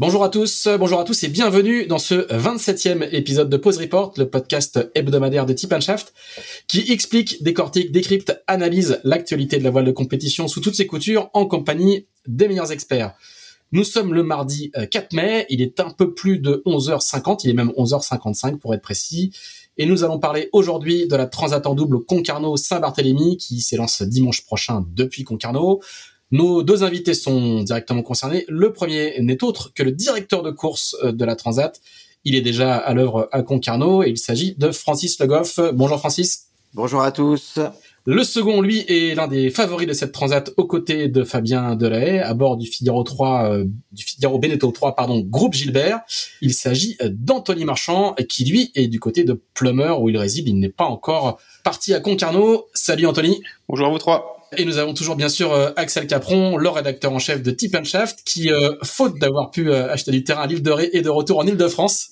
Bonjour à tous, bonjour à tous et bienvenue dans ce 27e épisode de Pause Report, le podcast hebdomadaire de Tip Shaft, qui explique, décortique, décrypte, analyse l'actualité de la voile de compétition sous toutes ses coutures en compagnie des meilleurs experts. Nous sommes le mardi 4 mai, il est un peu plus de 11h50, il est même 11h55 pour être précis, et nous allons parler aujourd'hui de la Transat en double Concarneau-Saint-Barthélemy qui s'élance dimanche prochain depuis Concarneau. Nos deux invités sont directement concernés. Le premier n'est autre que le directeur de course euh, de la Transat. Il est déjà à l'œuvre à Concarneau et il s'agit de Francis Le Goff. Bonjour Francis. Bonjour à tous. Le second, lui, est l'un des favoris de cette transat aux côtés de Fabien Delahaye à bord du Figaro 3, euh, du Figaro Beneteau 3, pardon, groupe Gilbert. Il s'agit d'Anthony Marchand qui, lui, est du côté de Plumeur où il réside. Il n'est pas encore parti à Concarneau. Salut Anthony. Bonjour à vous trois. Et nous avons toujours bien sûr euh, Axel Capron, le rédacteur en chef de Tip Shaft, qui, euh, faute d'avoir pu euh, acheter du terrain à l'île de Ré et de retour en Île-de-France,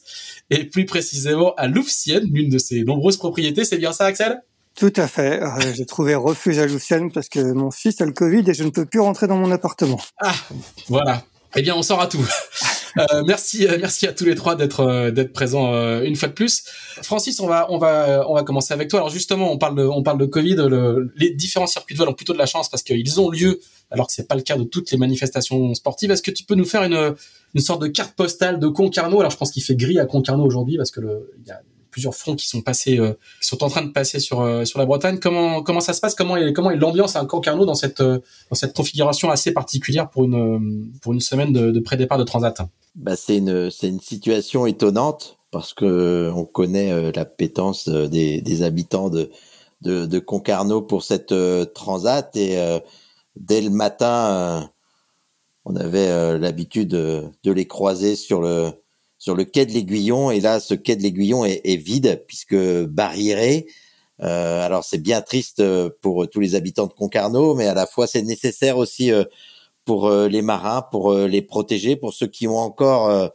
et plus précisément à Louvciennes, l'une de ses nombreuses propriétés. C'est bien ça, Axel? Tout à fait. J'ai trouvé refuge à Louvciennes parce que mon fils a le Covid et je ne peux plus rentrer dans mon appartement. Ah, voilà. Eh bien, on sort à tout. Euh, merci, euh, merci à tous les trois d'être euh, d'être présents une fois de plus. Francis, on va on va on va commencer avec toi. Alors justement, on parle de on parle de Covid. les différents circuits de vol ont plutôt de la chance parce qu'ils ont lieu, alors que c'est pas le cas de toutes les manifestations sportives. Est-ce que tu peux nous faire une une sorte de carte postale de Concarneau? Alors je pense qu'il fait gris à Concarneau aujourd'hui parce que le il y a plusieurs fronts qui sont passés, euh, qui sont en train de passer sur euh, sur la Bretagne. Comment comment ça se passe? Comment est comment est l'ambiance à Concarneau dans cette euh, dans cette configuration assez particulière pour une pour une semaine de, pré-départ de Transat? Bah c'est une c'est une situation étonnante parce que on connaît la pétence des, habitants de, de Concarneau pour cette Transat et dès le matin on avait l'habitude de les croiser sur le sur le quai de l'Aiguillon. Et là, ce quai de l'Aiguillon est, est, vide puisque barriéré. Euh, alors c'est bien triste euh, pour tous les habitants de Concarneau, mais à la fois c'est nécessaire aussi euh, pour euh, les marins, pour les protéger, pour ceux qui ont encore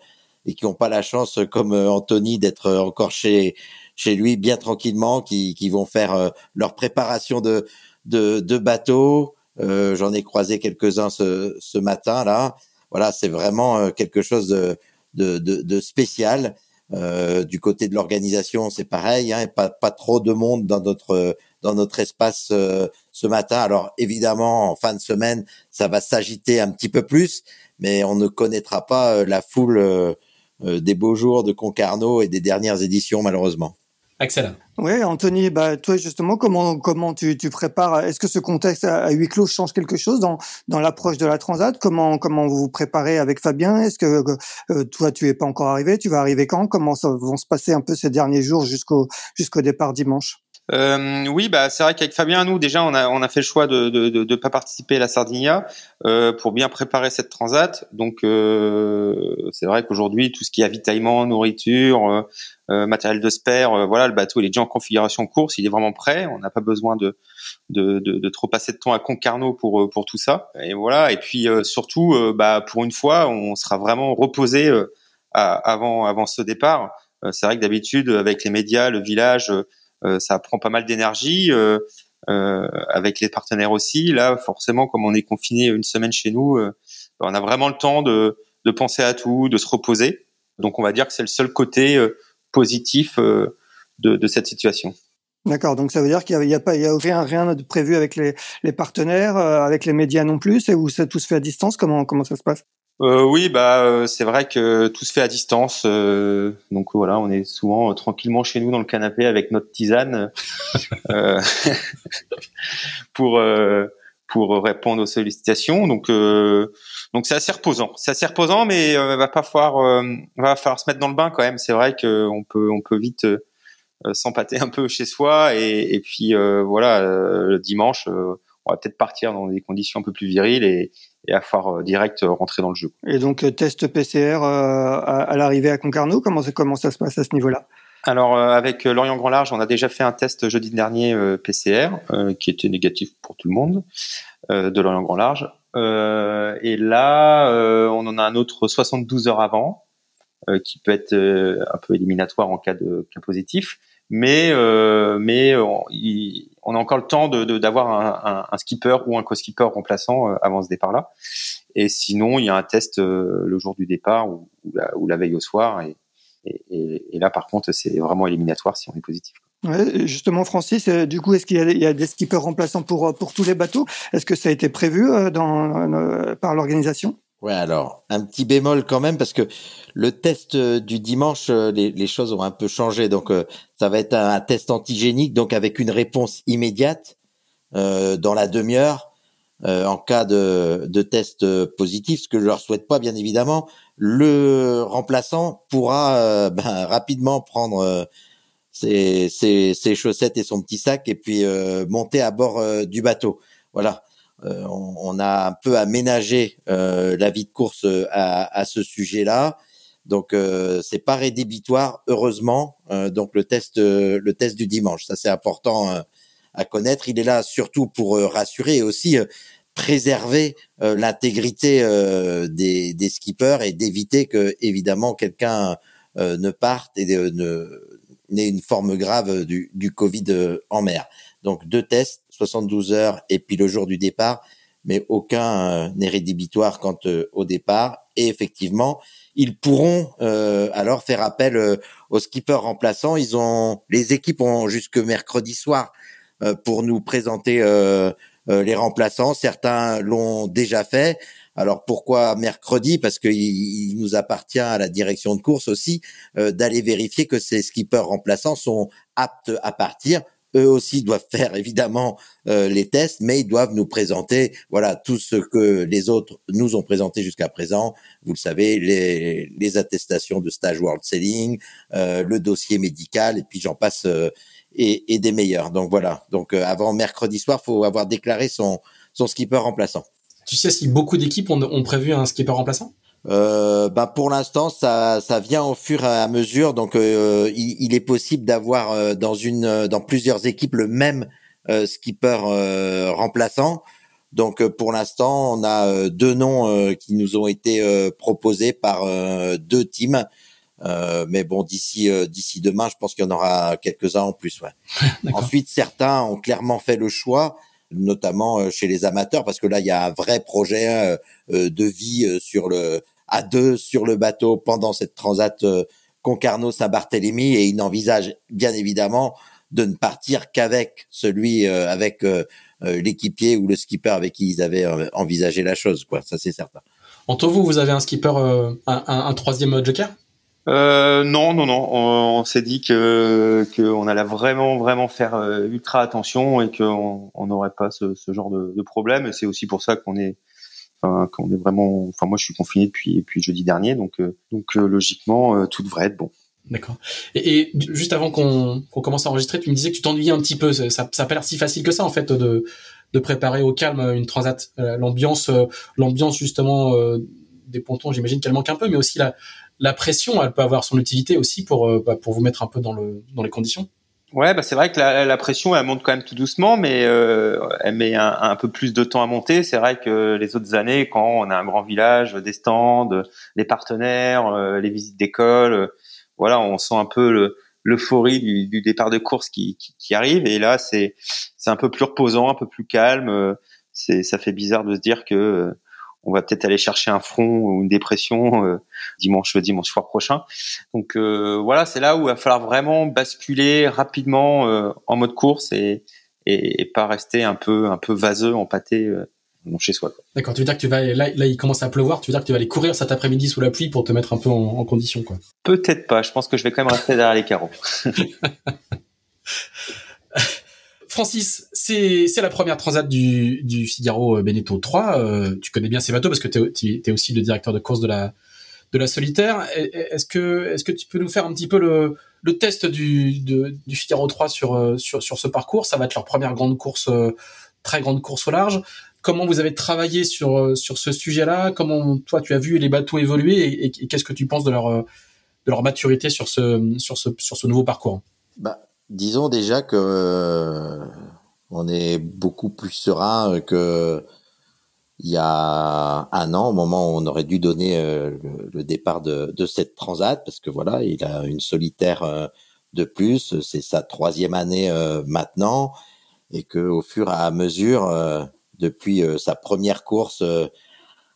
et qui n'ont pas la chance, comme Anthony, d'être encore chez chez lui bien tranquillement, qui, qui vont faire leur préparation de de, de bateau. J'en ai croisé quelques-uns ce, ce matin là. Voilà, c'est vraiment quelque chose de de, de, de spécial. Euh, du côté de l'organisation, c'est pareil, hein, pas, pas trop de monde dans notre dans notre espace euh, ce matin. Alors évidemment, en fin de semaine, ça va s'agiter un petit peu plus, mais on ne connaîtra pas euh, la foule euh, des beaux jours de Concarneau et des dernières éditions, malheureusement. Excellent. Oui, Anthony, bah, toi justement, comment comment tu, tu prépares Est-ce que ce contexte à huis clos change quelque chose dans dans l'approche de la transat? Comment comment vous vous préparez avec Fabien? Est-ce que euh, toi tu es pas encore arrivé? Tu vas arriver quand? Comment ça vont se passer un peu ces derniers jours jusqu'au jusqu'au départ dimanche? Euh, oui, bah c'est vrai qu'avec Fabien, nous déjà, on a on a fait le choix de de de, de pas participer à la Sardinia euh, pour bien préparer cette transat. Donc euh, c'est vrai qu'aujourd'hui, tout ce qui est avitaillement, nourriture, euh, euh matériel de spare, euh, voilà, le bateau il est déjà en configuration course, il est vraiment prêt. On n'a pas besoin de, de de, de trop passer de temps à Concarneau pour pour tout ça. Et voilà. Et puis surtout, bah pour une fois, on sera vraiment reposé avant avant ce départ. c'est vrai que d'habitude, avec les médias, le village ça prend pas mal d'énergie. Euh, avec les partenaires aussi. Là, forcément, comme on est confiné une semaine chez nous, on a vraiment le temps de, penser à tout, de se reposer. Donc, on va dire que c'est le seul côté positif de, cette situation. D'accord, donc ça veut dire qu'il n'y a, a rien, de prévu avec les, partenaires, euh, avec les médias non plus, et où ça tout se fait à distance? Comment comment ça se passe? Euh, Oui, bah euh, c'est vrai que tout se fait à distance. Euh, donc voilà, on est souvent tranquillement chez nous dans le canapé avec notre tisane pour pour répondre aux sollicitations. Donc donc c'est assez reposant. C'est assez reposant, mais va pas falloir va falloir se mettre dans le bain quand même. C'est vrai qu'on peut on peut vite euh, s'empâter un peu chez soi et, et puis euh, voilà euh, le dimanche on va peut-être partir dans des conditions un peu plus viriles et, et à faire direct rentrer dans le jeu. Et donc test PCR à, à l'arrivée à Concarneau, comment, comment ça se passe à ce niveau-là? Alors avec Lorient Grand Large, on a déjà fait un test jeudi dernier PCR qui était négatif pour tout le monde de Lorient Grand Large. et là, on en a un autre 72 heures avant qui peut être un peu éliminatoire en cas de cas positif mais euh, mais on, on, a encore le temps de d'avoir un, un, un, skipper ou un co-skipper remplaçant euh, avant ce départ-là. Et sinon, il y a un test euh, le jour du départ ou, ou, la, ou, la, veille au soir. Et, et, et là, par contre, c'est vraiment éliminatoire si on est positif. Ouais, justement, Francis, euh, du coup, est-ce qu'il y, y, a des skippers remplaçants pour pour tous les bateaux? Est-ce que ça a été prévu dans, par l'organisation? Ouais, alors un petit bémol quand même parce que le test euh, du dimanche, euh, les, choses ont un peu changé. Donc euh, ça va être un, test antigénique, donc avec une réponse immédiate euh, dans la demi-heure euh, en cas de, de test positif, ce que je leur souhaite pas bien évidemment. Le remplaçant pourra ben, rapidement prendre ses, ses, ses, chaussettes et son petit sac et puis monter à bord du bateau. Voilà. Euh, on, a un peu aménagé euh, la vie de course euh, à, à ce sujet-là. Donc c'est pas rédhibitoire, heureusement. donc le test, le test du dimanche, ça c'est important à connaître. Il est là surtout pour rassurer et aussi préserver l'intégrité des, des, skippers et d'éviter que évidemment quelqu'un ne parte et n'ait une forme grave du, du Covid en mer. Donc deux tests, 72 heures et puis le jour du départ, mais aucun euh, n'est rédhibitoire quant euh, au départ. Et effectivement, ils pourront euh, alors faire appel aux skippers remplaçants. Ils ont les équipes ont jusque mercredi soir pour nous présenter les remplaçants. Certains l'ont déjà fait. Alors pourquoi mercredi? Parce qu'il il nous appartient à la direction de course aussi d'aller vérifier que ces skippers remplaçants sont aptes à partir eux aussi doivent faire évidemment euh, les tests, mais ils doivent nous présenter voilà tout ce que les autres nous ont présenté jusqu'à présent. Vous le savez, les, les attestations de stage World Selling, euh, le dossier médical, et puis j'en passe euh, et, et, des meilleurs. Donc voilà. Donc euh, avant mercredi soir, faut avoir déclaré son son skipper remplaçant. Tu sais si beaucoup d'équipes ont, ont prévu un skipper remplaçant? Euh, bah pour l'instant ça ça vient au fur et à mesure. Donc euh, il, il, est possible d'avoir euh, dans une euh, dans plusieurs équipes le même skipper remplaçant. Donc pour l'instant on a deux noms qui nous ont été proposés par deux teams. Mais bon d'ici d'ici demain je pense qu'il y en aura quelques uns en plus ouais. ensuite certains ont clairement fait le choix notamment chez les amateurs parce que là il y a un vrai projet de vie sur le à deux sur le bateau pendant cette transat euh, Concarneau-Saint-Barthélemy et il n'envisage bien évidemment de ne partir qu'avec celui euh, avec euh, l'équipier ou le skipper avec qui ils avaient envisagé la chose quoi ça c'est certain. Entre vous vous avez un skipper un, un, troisième joker? Euh, non, non, non. On, s'est dit que qu'on allait vraiment, vraiment faire ultra attention et qu'on n'aurait pas ce, ce, genre de, de problème. Et c'est aussi pour ça qu'on est qu'on est vraiment. Enfin, moi, je suis confiné depuis jeudi dernier, donc euh, donc euh, logiquement, euh, tout devrait être bon. D'accord. Et, juste avant qu'on commence à enregistrer, tu me disais que tu t'ennuyais un petit peu. Ça, ça pas l'air si facile que ça, en fait, de, de préparer au calme une transat. L'ambiance, l'ambiance justement des pontons, j'imagine qu'elle manque un peu, mais aussi la, la pression, elle peut avoir son utilité aussi pour, bah, pour vous mettre un peu dans, le, dans les conditions. Ouais, bah c'est vrai que la, la, pression, elle monte quand même tout doucement, mais euh, elle met un, un, peu plus de temps à monter. C'est vrai que les autres années, quand on a un grand village, des stands, les partenaires, euh, les visites d'école, euh, voilà, on sent un peu le, l'euphorie du, du, départ de course qui, qui, qui arrive. Et là, c'est c'est un peu plus reposant, un peu plus calme. C'est ça fait bizarre de se dire que on va peut-être aller chercher un front ou une dépression euh, dimanche dimanche soir prochain. Donc euh, voilà, c'est là où il va falloir vraiment basculer rapidement euh, en mode course et, et, pas rester un peu un peu vaseux, empâté chez soi. D'accord, tu veux dire que tu vas là, là il commence à pleuvoir, tu veux dire que tu vas aller courir cet après-midi sous la pluie pour te mettre un peu en, en condition quoi. Peut-être pas, je pense que je vais quand même rester derrière les carreaux. Francis, c'est la première transat du, du Figaro euh, Beneteau 3. Euh, tu connais bien ces bateaux parce que tu es, aussi le directeur de course de la de la solitaire. Est-ce que est-ce que tu peux nous faire un petit peu le, le test du, du Figaro 3 sur, euh, sur sur ce parcours? Ça va être leur première grande course, très grande course au large. Comment vous avez travaillé sur sur ce sujet-là? Comment toi tu as vu les bateaux évoluer et, qu'est-ce que tu penses de leur de leur maturité sur ce sur ce sur ce nouveau parcours? Bah disons déjà que euh, on est beaucoup plus serein que il y a un an, au moment où on aurait dû donner euh, le, départ de, de, cette transat, parce que voilà, il a une solitaire euh, de plus, c'est sa troisième année maintenant, et que au fur et à mesure, depuis sa première course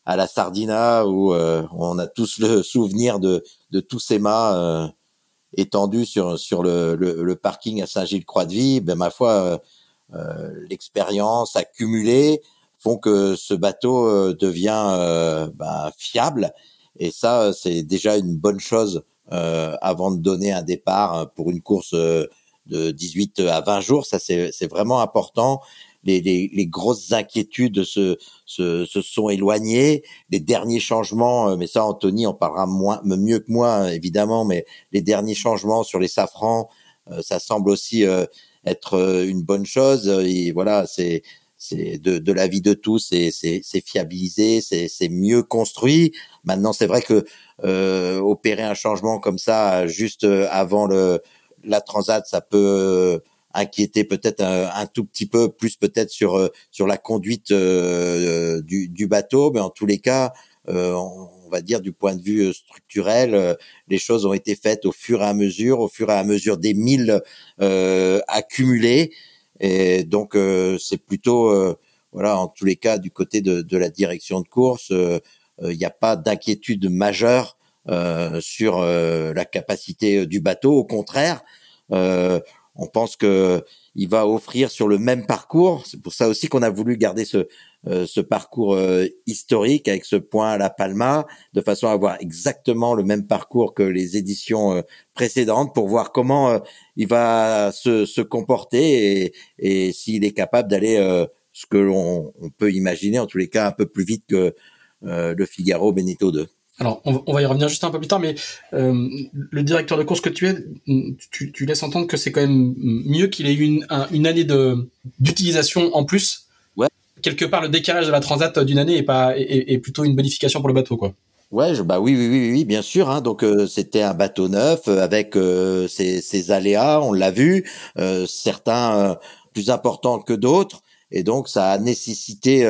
à la Sardina, où on a tous le souvenir de, de tous ces mâts étendu sur sur le, le, parking à Saint-Gilles-Croix-de-Vie, ben ma foi, euh, euh, l'expérience accumulée font que ce bateau euh, devient ben, fiable. Et ça, c'est déjà une bonne chose avant de donner un départ pour une course de 18 à 20 jours. Ça, c'est vraiment important les, les, les, grosses inquiétudes se, se, se, sont éloignées. Les derniers changements, euh, mais ça Anthony en parlera moins, mieux que moi évidemment, mais les derniers changements sur les safrans, euh, ça semble aussi euh, être une bonne chose. Et voilà, c'est c'est de, de l'avis de tous, c'est c'est fiabilisé, c'est c'est mieux construit. Maintenant, c'est vrai que euh, opérer un changement comme ça juste avant le la transat, ça peut inquiéter peut-être un, tout petit peu plus peut-être sur euh, sur la conduite euh, du, du, bateau, mais en tous les cas, euh, on va dire du point de vue structurel, les choses ont été faites au fur et à mesure, au fur et à mesure des milles accumulés, et donc c'est plutôt voilà en tous les cas du côté de, de la direction de course, il n'y a pas d'inquiétude majeure sur la capacité du bateau, au contraire. Euh, on pense que il va offrir sur le même parcours. C'est pour ça aussi qu'on a voulu garder ce euh, parcours euh, historique avec ce point à la Palma, de façon à avoir exactement le même parcours que les éditions euh, précédentes, pour voir comment il va se, comporter et, s'il est capable d'aller ce que l'on on peut imaginer, en tous les cas, un peu plus vite que le Figaro Benito 2. Alors, on, va y revenir juste un peu plus tard, mais euh, le directeur de course que tu es, tu, tu laisses entendre que c'est quand même mieux qu'il ait eu une, une année de d'utilisation en plus. Ouais. Quelque part, le décalage de la transat d'une année est pas est, plutôt une bonification pour le bateau, quoi. Ouais, je, bah oui, oui, oui, oui, bien sûr. Hein, donc euh, c'était un bateau neuf euh, avec ses, ses, aléas, on l'a vu, certains plus importants que d'autres, et donc ça a nécessité,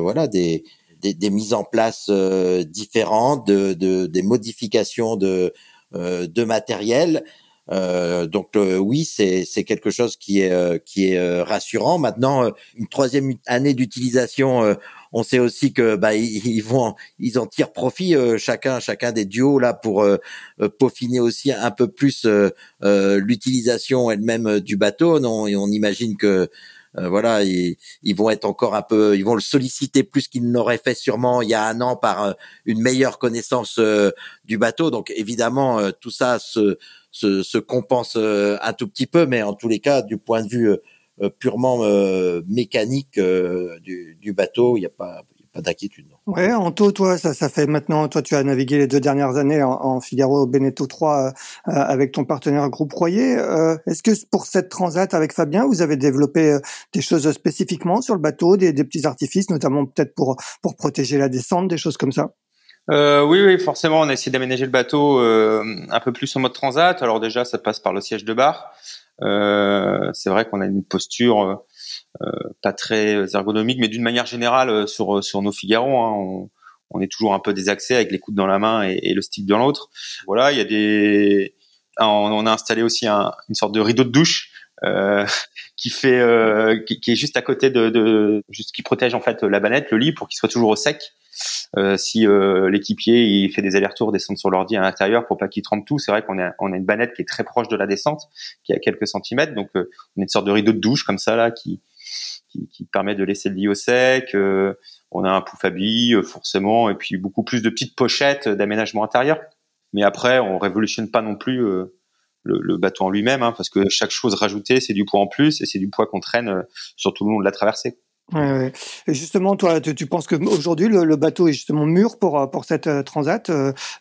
voilà, des des, des, mises en place euh, différentes, de, de, des modifications de, euh, de matériel. Euh, donc oui, c'est quelque chose qui est qui est rassurant. Maintenant, une troisième année d'utilisation, on sait aussi que bah ils, vont ils en tirent profit chacun chacun des duos là pour peaufiner aussi un peu plus l'utilisation elle-même du bateau. Non, et on imagine que euh, voilà, ils, ils, vont être encore un peu, ils vont le solliciter plus qu'ils n'auraient fait sûrement il y a un an par euh, une meilleure connaissance euh, du bateau. Donc évidemment, tout ça se, se, se compense un tout petit peu, mais en tous les cas, du point de vue purement mécanique du, bateau, il n'y a pas, pas d'inquiétude. Ouais, Anto, toi, ça, ça fait maintenant, toi, tu as navigué les deux dernières années en, Figaro Beneteau 3 euh, euh, avec ton partenaire Groupe Royer. Euh, est-ce que pour cette transat avec Fabien, vous avez développé des choses spécifiquement sur le bateau, des, des petits artifices, notamment peut-être pour pour protéger la descente, des choses comme ça? Euh, oui, oui, forcément, on a essayé d'aménager le bateau un peu plus en mode transat. Alors déjà, ça passe par le siège de bar. c'est vrai qu'on a une posture euh, pas très ergonomique, mais d'une manière générale euh, sur sur nos Figaro, hein, on, on, est toujours un peu désaxé avec les coudes dans la main et, et le stick dans l'autre. Voilà, il y a des on, a installé aussi une sorte de rideau de douche euh, qui fait euh, qui, est juste à côté de, de, juste qui protège en fait la banette, le lit pour qu'il soit toujours au sec. Euh, si euh, l'équipier il fait des allers-retours, descendre sur l'ordi à l'intérieur pour pas qu'il trempe tout, c'est vrai qu'on a on a une banette qui est très proche de la descente, qui est à quelques centimètres, donc on a une sorte de rideau de douche comme ça là qui qui, permet de laisser le lit au sec. on a un pouf à billes forcément, et puis beaucoup plus de petites pochettes d'aménagement intérieur. Mais après, on révolutionne pas non plus le, bateau en lui-même, hein, parce que chaque chose rajoutée, c'est du poids en plus et c'est du poids qu'on traîne euh, sur tout le long de la traversée. Et justement, toi, tu, penses que aujourd'hui le, bateau est justement mûr pour euh, pour cette euh, transat.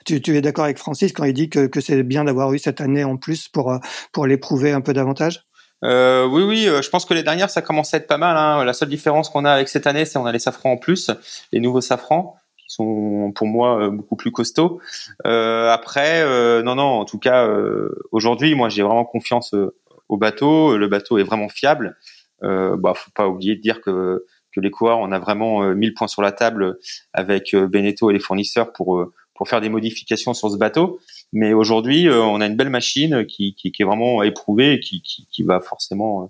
tu, tu, es d'accord avec Francis quand il dit que, que c'est bien d'avoir eu cette année en plus pour pour l'éprouver un peu davantage? Euh, oui, oui, je pense que les dernières, ça commence à être pas mal. Hein. La seule différence qu'on a avec cette année, c'est on a les safrans en plus, les nouveaux safrans sont pour moi euh, beaucoup plus costauds. Euh, après, euh, non, non, en tout cas, aujourd'hui, moi, j'ai vraiment confiance au bateau. Le bateau est vraiment fiable. Euh, bah, faut pas oublier de dire que que les coureurs, on a vraiment 1000 points sur la table avec Beneteau et les fournisseurs pour pour faire des modifications sur ce bateau. Mais aujourd'hui, on a une belle machine qui, qui, qui est vraiment éprouvée et qui, va forcément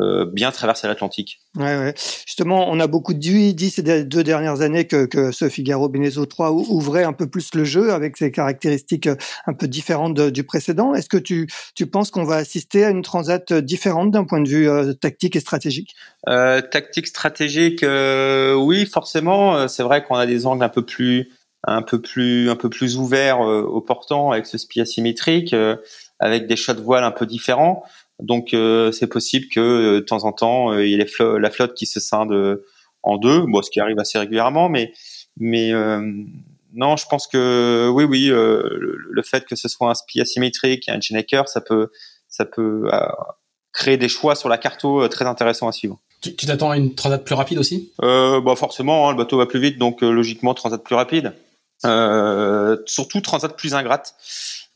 euh, bien traverser l'Atlantique. Ouais, ouais. Justement, on a beaucoup dit, dit ces deux dernières années que, que ce Figaro Benezo 3 ouvrait un peu plus le jeu avec ses caractéristiques euh, un peu différentes du précédent. Est-ce que tu, tu penses qu'on va assister à une transat différente d'un point de vue euh, tactique et stratégique? Euh, Tactique, stratégique, oui, forcément. C'est vrai qu'on a des angles un peu plus un peu plus un peu plus ouverts au portant avec ce spi asymétrique, avec des choix de voile un peu différents. Donc euh, c'est possible que euh, de temps en temps euh, il y ait la flotte qui se scinde en deux, bon, ce qui arrive assez régulièrement, mais mais non, je pense que oui, oui, le, fait que ce soit un SPI asymétrique et un Genecker, ça peut ça peut créer des choix sur la carto très intéressants à suivre. Tu t'attends à une transat plus rapide aussi? Euh, bah forcément, hein, le bateau va plus vite, donc logiquement transat plus rapide. Euh, surtout transat plus ingrate.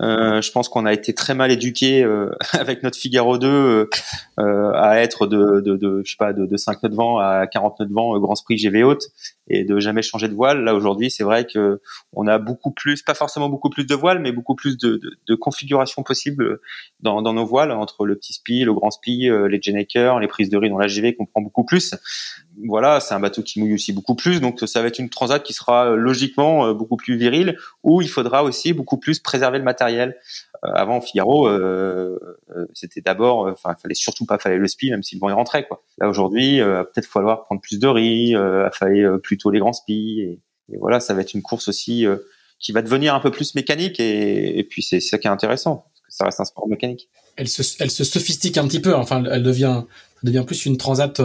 Euh, je pense qu'on a été très mal éduqué euh, avec notre Figaro 2 euh, euh, à être de, de, de, je sais pas de, de 5 nœuds de vent à 40 nœuds de vent Grand Prix GV haute et de jamais changer de voile. Là aujourd'hui, c'est vrai que on a beaucoup plus, pas forcément beaucoup plus de voiles, mais beaucoup plus de, de, de configurations possibles dans, dans, nos voiles entre le petit spi, le grand spi, les Genakers, les prises de riz dans la GV qu'on prend beaucoup plus. Voilà, c'est un bateau qui mouille aussi beaucoup plus, donc ça va être une transat qui sera logiquement beaucoup plus virile, où il faudra aussi beaucoup plus préserver le matériel euh, avant Figaro, euh, euh, c'était d'abord, enfin, fallait surtout pas faire le spi, même si le vent y rentrait. Quoi. Là aujourd'hui, peut-être falloir prendre plus de riz, il fallait plutôt les grands spi, et, voilà, ça va être une course aussi qui va devenir un peu plus mécanique, et, puis c'est ça qui est intéressant, parce que ça reste un sport mécanique. Elle se, elle se sophistique un petit peu, enfin, elle devient, devient plus une transat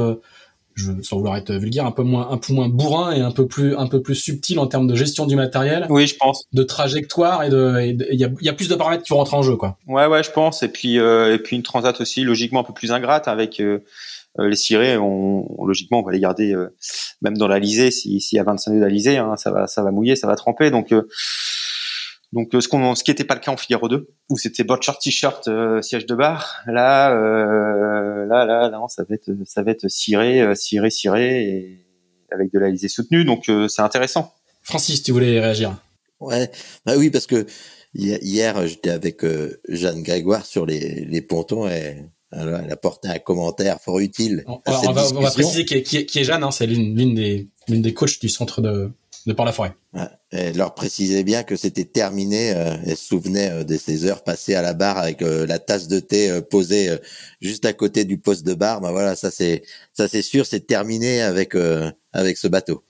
je, sans vouloir être vulgaire, un peu moins, un peu moins bourrin et un peu plus, un peu plus subtil en termes de gestion du matériel. Oui, je pense. De trajectoire et de, il y a, y a, plus de paramètres qui rentrent en jeu, quoi. Ouais, ouais, je pense. Et puis, euh, et puis une transat aussi, logiquement un peu plus ingrate avec euh, euh les cirés. On, logiquement, on va les garder euh, même dans la lisée. S'il y a 25 nœuds d'alizé, hein, ça va, ça va mouiller, ça va tremper. Donc euh, donc euh, ce qu'on ce qui n'était pas le cas en Figaro 2 où c'était board t-shirt euh, siège de bar là euh, là là non ça va être ça va être ciré ciré ciré et avec de l'Alizé soutenue donc c'est intéressant. Francis, tu voulais réagir Ouais, bah oui parce que hier j'étais avec Jeanne Grégoire sur les, les pontons et elle a porté un commentaire fort utile. on, va, on, va, préciser qui est, qui est, Jeanne, hein, c'est l'une des, l'une des coachs du centre de, de Port-la-Forêt. elle leur précisait bien que c'était terminé. Euh, elle se souvenait euh, de ces heures passées à la barre avec euh, la tasse de thé posée juste à côté du poste de bar. Ben voilà, ça c'est ça c'est sûr, c'est terminé avec avec ce bateau.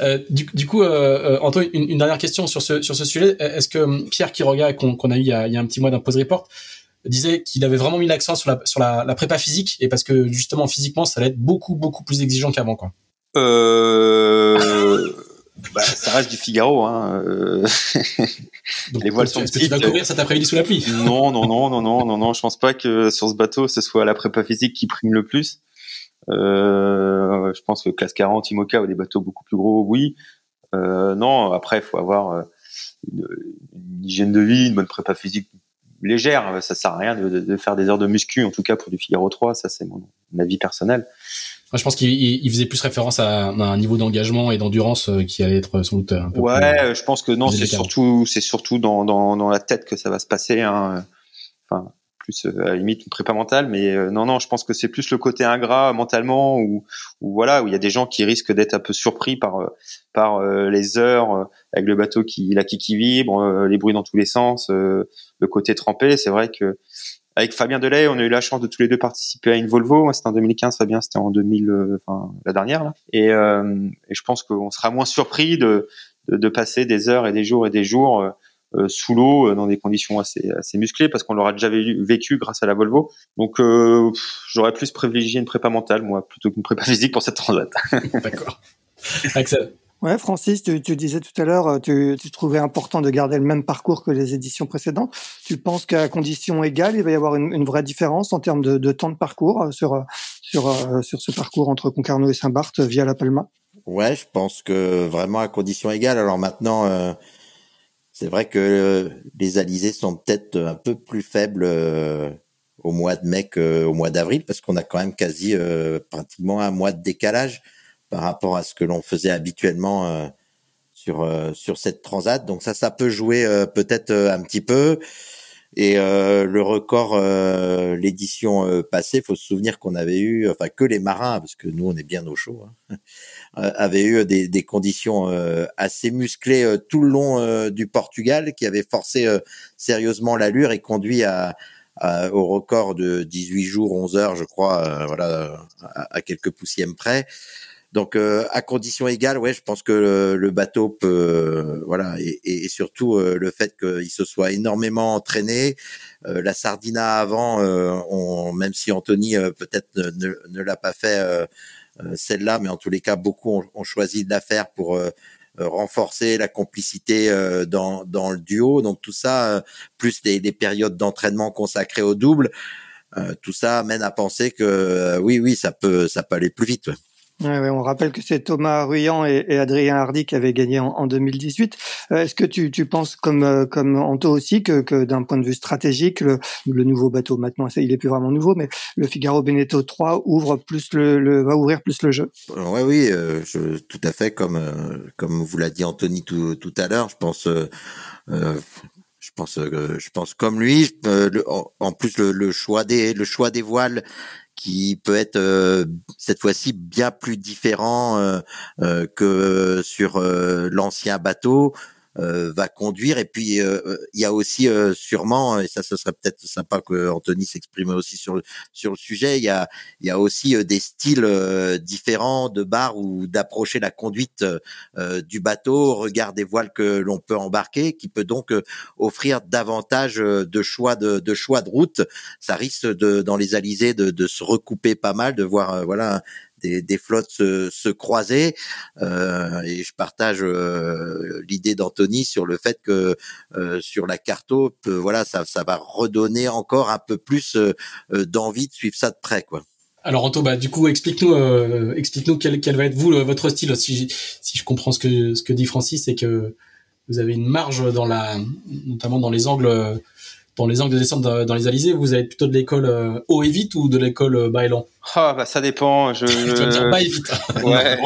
du, coup, Antoine, une, dernière question sur ce sur ce sujet. Est-ce que Pierre Quiroga, qu'on a eu il y a, il y a, un petit mois d'un pose report, disait qu'il avait vraiment mis l'accent sur la sur la, la prépa physique et parce que justement physiquement, ça allait être beaucoup beaucoup plus exigeant qu'avant, quoi? Euh, bah, ça reste du Figaro. Hein. Euh. les voiles sont petites. Tu vas courir cet après-midi sous la pluie Non, non, non, non, non, non, non. Je pense pas que sur ce bateau, ce soit la prépa physique qui prime le plus. Euh, je pense que classe 40, Imoca ou des bateaux beaucoup plus gros, oui. Euh, non, après, il faut avoir euh, une, une, hygiène de vie, une bonne prépa physique légère. Ça sert à rien de, de, de, faire des heures de muscu, en tout cas pour du Figaro 3. Ça, c'est mon, mon avis personnel. Je pense qu'il faisait plus référence à, un niveau d'engagement et d'endurance qui allait être sans doute un peu Ouais, je pense que non, c'est surtout, c'est surtout dans, dans, dans la tête que ça va se passer. Hein. Enfin, plus euh, à la limite une prépa mentale, mais euh, non, non, je pense que c'est plus le côté ingrat mentalement où, voilà, où il y a des gens qui risquent d'être un peu surpris par euh, par les heures avec le bateau qui la qui, qui vibre, les bruits dans tous les sens, le côté trempé. C'est vrai que avec Fabien Delay, on a eu la chance de tous les deux participer à une Volvo. C'était en 2015, Fabien, c'était en 2000, enfin la dernière là. Et, et je pense qu'on sera moins surpris de, de, de passer des heures et des jours et des jours euh, sous l'eau euh, dans des conditions assez assez musclées parce qu'on l'aura déjà vécu grâce à la Volvo. Donc euh, j'aurais plus privilégié une prépa mentale moi plutôt qu'une prépa physique pour cette transat. D'accord. Axel. Ouais, Francis, tu, disais tout à l'heure, tu, tu, trouvais important de garder le même parcours que les éditions précédentes. Tu penses qu'à condition égale, il va y avoir une, vraie différence en termes de, temps de parcours sur sur sur ce parcours entre Concarneau et Saint-Barth via la Palma? Ouais, je pense que vraiment à condition égale. Alors maintenant, euh, c'est vrai que euh, les alizés sont peut-être un peu plus faibles euh, au mois de mai qu'au mois d'avril parce qu'on a quand même quasi euh, pratiquement un mois de décalage par rapport à ce que l'on faisait habituellement sur sur cette transat. Donc ça, ça peut jouer peut-être un petit peu. Et le record, l'édition passée, faut se souvenir qu'on avait eu, enfin que les marins, parce que nous on est bien au chaud, hein, euh, avait eu des, conditions euh, assez musclées euh, tout le long du Portugal, qui avait forcé sérieusement l'allure et conduit à, au record de 18 jours, 11 heures, je crois, voilà, à, quelques poussièmes près. Donc à condition égale, ouais, je pense que le, bateau peut, voilà, et, et, surtout le fait qu'il se soit énormément entraîné. la Sardina avant, on, même si Anthony peut-être ne, ne l'a pas fait euh, celle-là, mais en tous les cas, beaucoup ont, choisi de la faire pour euh, euh, renforcer la complicité dans, dans le duo. Donc tout ça, plus les, les périodes d'entraînement consacrées au double, tout ça mène à penser que oui, oui, ça peut, ça peut aller plus vite. On rappelle que c'est Thomas Ruyant et, Adrien Hardy qui avaient gagné en, 2018. Euh, est-ce que tu, penses, comme euh, comme Anto aussi, que, d'un point de vue stratégique, le, nouveau bateau maintenant, il est plus vraiment nouveau, mais le Figaro Beneteau 3 ouvre plus le, va ouvrir plus le jeu? Ouais, oui, euh, tout à fait, comme comme vous l'a dit Anthony tout, tout à l'heure, je pense. je pense, je pense comme lui. en, plus, le, choix des le choix des voiles qui peut être euh, cette fois-ci bien plus différent euh, euh, que sur l'ancien bateau. Euh, va conduire. Et puis euh, euh, il y a aussi sûrement, et ça ce serait peut-être sympa que Anthony s'exprime aussi sur le sur le sujet. Il y a il y a aussi des styles différents de bar ou d'approcher la conduite du bateau, regard des voiles que l'on peut embarquer, qui peut donc offrir davantage de choix de, de choix de route. Ça risque de dans les alizés de, de se recouper pas mal, de voir voilà des, flottes se, croiser. Euh, et je partage euh, l'idée d'Anthony sur le fait que euh, sur la carto, voilà, ça, ça va redonner encore un peu plus d'envie de suivre ça de près, quoi. Alors Anto, bah du coup explique-nous, explique-nous quel, va être vous votre style. Si, si je comprends ce que ce que dit Francis, c'est que vous avez une marge dans la, notamment dans les angles dans les angles de descente dans les alizés, vous avez plutôt de l'école euh, haut et vite ou de l'école euh, bas et lent? Ah bah ça dépend. Je, dire bas et vite. ouais.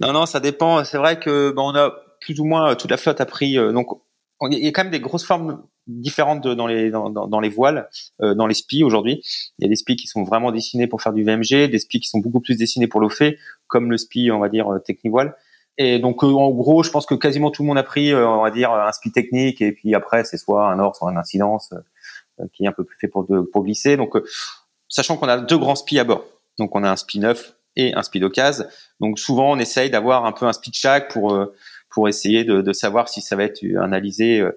non non, ça dépend. C'est vrai que bah, on a plus ou moins euh, toute la flotte a pris donc il y a quand même des grosses formes différentes dans les dans, dans, les voiles, dans les spies aujourd'hui. Il y a des spies qui sont vraiment dessinés pour faire du VMG, des spies qui sont beaucoup plus dessinés pour l'eau comme le spi on va dire technivoile. Et donc, euh, en gros, je pense que quasiment tout le monde a pris, euh, on va dire, un speed technique, et puis après, c'est soit un or, soit un incidence, euh, qui est un peu plus fait pour, pour glisser. Donc, sachant qu'on a deux grands spi à bord. Donc, on a un spi neuf et un speed d'occasion. Donc, souvent, on essaye d'avoir un peu un speed chaque pour pour essayer de, de, savoir si ça va être analysé euh,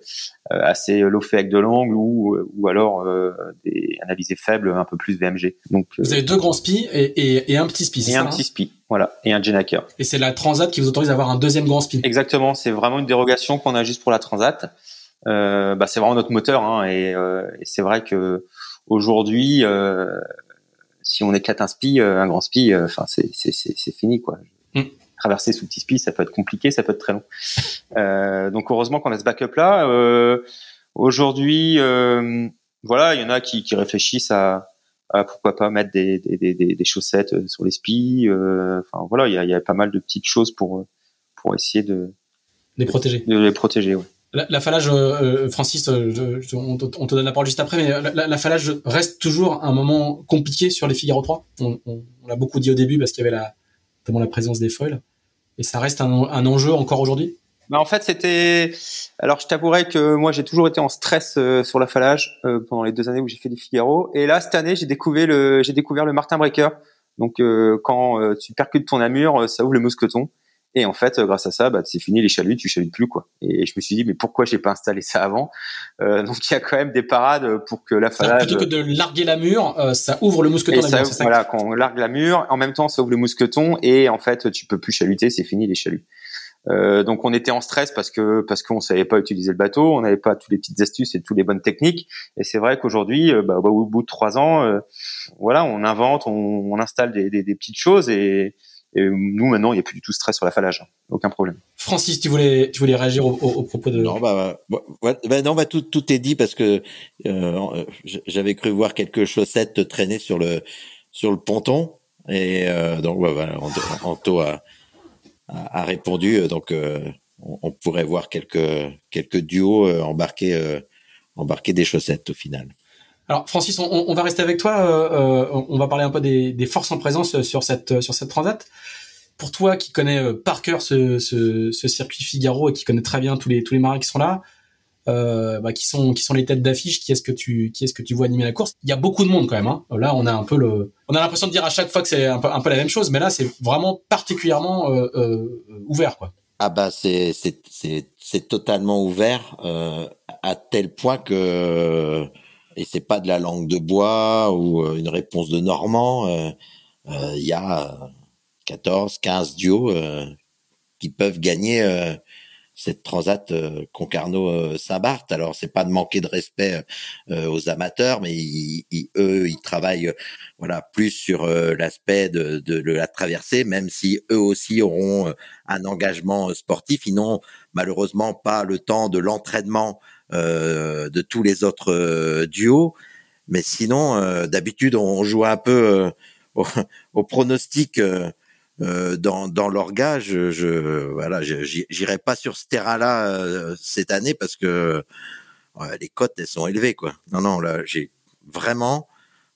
assez fait avec de l'angle ou, ou alors euh, des analysés faibles un peu plus VMG. Donc vous avez deux grands SPI et, et, et un petit SPI. Et un petit SPI, voilà, et un Genaker. Et c'est la Transat qui vous autorise à avoir un deuxième grand SPI. Exactement, c'est vraiment une dérogation qu'on a juste pour la Transat. Euh, bah, c'est vraiment notre moteur hein, et, euh, et c'est vrai que aujourd'hui, euh, si on éclate un SPI, un grand SPI, enfin c'est c'est fini quoi. Mm traverser sous petit spi, ça peut être compliqué, ça peut être très long. Euh, donc heureusement qu'on a ce backup là. Euh, Aujourd'hui, euh, voilà, il y en a qui, qui réfléchissent à, pourquoi pas mettre des, des, des, des chaussettes sur les spies. Enfin voilà, il y a, y a pas mal de petites choses pour pour essayer de les protéger. De les protéger, ouais. La, la phallage, Francis, on, te donne la parole juste après, mais la, la, reste toujours un moment compliqué sur les Figaro 3. On, on, on l'a beaucoup dit au début parce qu'il y avait la, notamment la présence des foils. Et ça reste un, un enjeu encore aujourd'hui? Bah en fait, c'était. Alors, je t'avouerai que moi, j'ai toujours été en stress euh, sur la phallage euh, pendant les deux années où j'ai fait des Figaro. Et là, cette année, j'ai découvert le, j'ai découvert le Martin Breaker. Donc, euh, quand tu percutes ton amur, ça ouvre le mousqueton. Et en fait, grâce à ça, bah, c'est fini les chaluts, tu chalutes plus quoi. Et je me suis dit, mais pourquoi j'ai pas installé ça avant? Donc il y a quand même des parades pour que la phallage. Plutôt que de larguer la mur, ça ouvre le mousqueton. Et ça, voilà, quand on largue la mur, en même temps ça ouvre le mousqueton et en fait tu peux plus chaluter, c'est fini les chaluts. Euh, donc on était en stress parce que parce qu'on savait pas utiliser le bateau, on n'avait pas toutes les petites astuces et toutes les bonnes techniques. Et c'est vrai qu'aujourd'hui, euh, bah, au bout de trois ans, euh, voilà, on invente, on, on installe des, des, des, petites choses et, et nous maintenant, il n'y a plus du tout de stress sur la phallage, aucun problème. Francis, tu voulais tu voulais réagir au, au, propos de non bah, bah, bah, non bah tout tout est dit parce que euh, j'avais cru voir quelques chaussettes traîner sur le sur le ponton et donc voilà, Anto a a, répondu. Euh, donc, euh, on, pourrait voir quelques quelques duos euh, embarquer embarquer des chaussettes au final. Alors Francis, on, va rester avec toi. on va parler un peu des, forces en présence sur cette sur cette transat. Pour toi, qui connais par cœur ce, ce, circuit Figaro et qui connaît très bien tous les tous les marins qui sont là, euh, bah, qui sont qui sont les têtes d'affiche, qui est-ce que tu qui est-ce que tu vois animer la course. Il y a beaucoup de monde quand même. Hein. Là, on a un peu le, on a l'impression de dire à chaque fois que c'est un peu, un peu la même chose, mais là, c'est vraiment particulièrement euh, euh, ouvert, quoi. Ah bah c'est c'est c'est c'est totalement ouvert à tel point que et c'est pas de la langue de bois ou une réponse de Normand. Il y a 14, 15 duos qui peuvent gagner cette transat euh, Concarneau-Saint-Barth. Alors c'est pas de manquer de respect euh, aux amateurs, mais eux ils travaillent voilà plus sur euh, l'aspect de, la traversée, même si eux aussi auront euh, un engagement sportif. Ils n'ont malheureusement pas le temps de l'entraînement de tous les autres duos. Mais sinon, d'habitude on joue un peu au, au pronostic euh, dans, dans l'orga, je, je voilà, j'irai pas sur ce terrain-là euh, cette année parce que les cotes elles sont élevées quoi. Non non là j'ai vraiment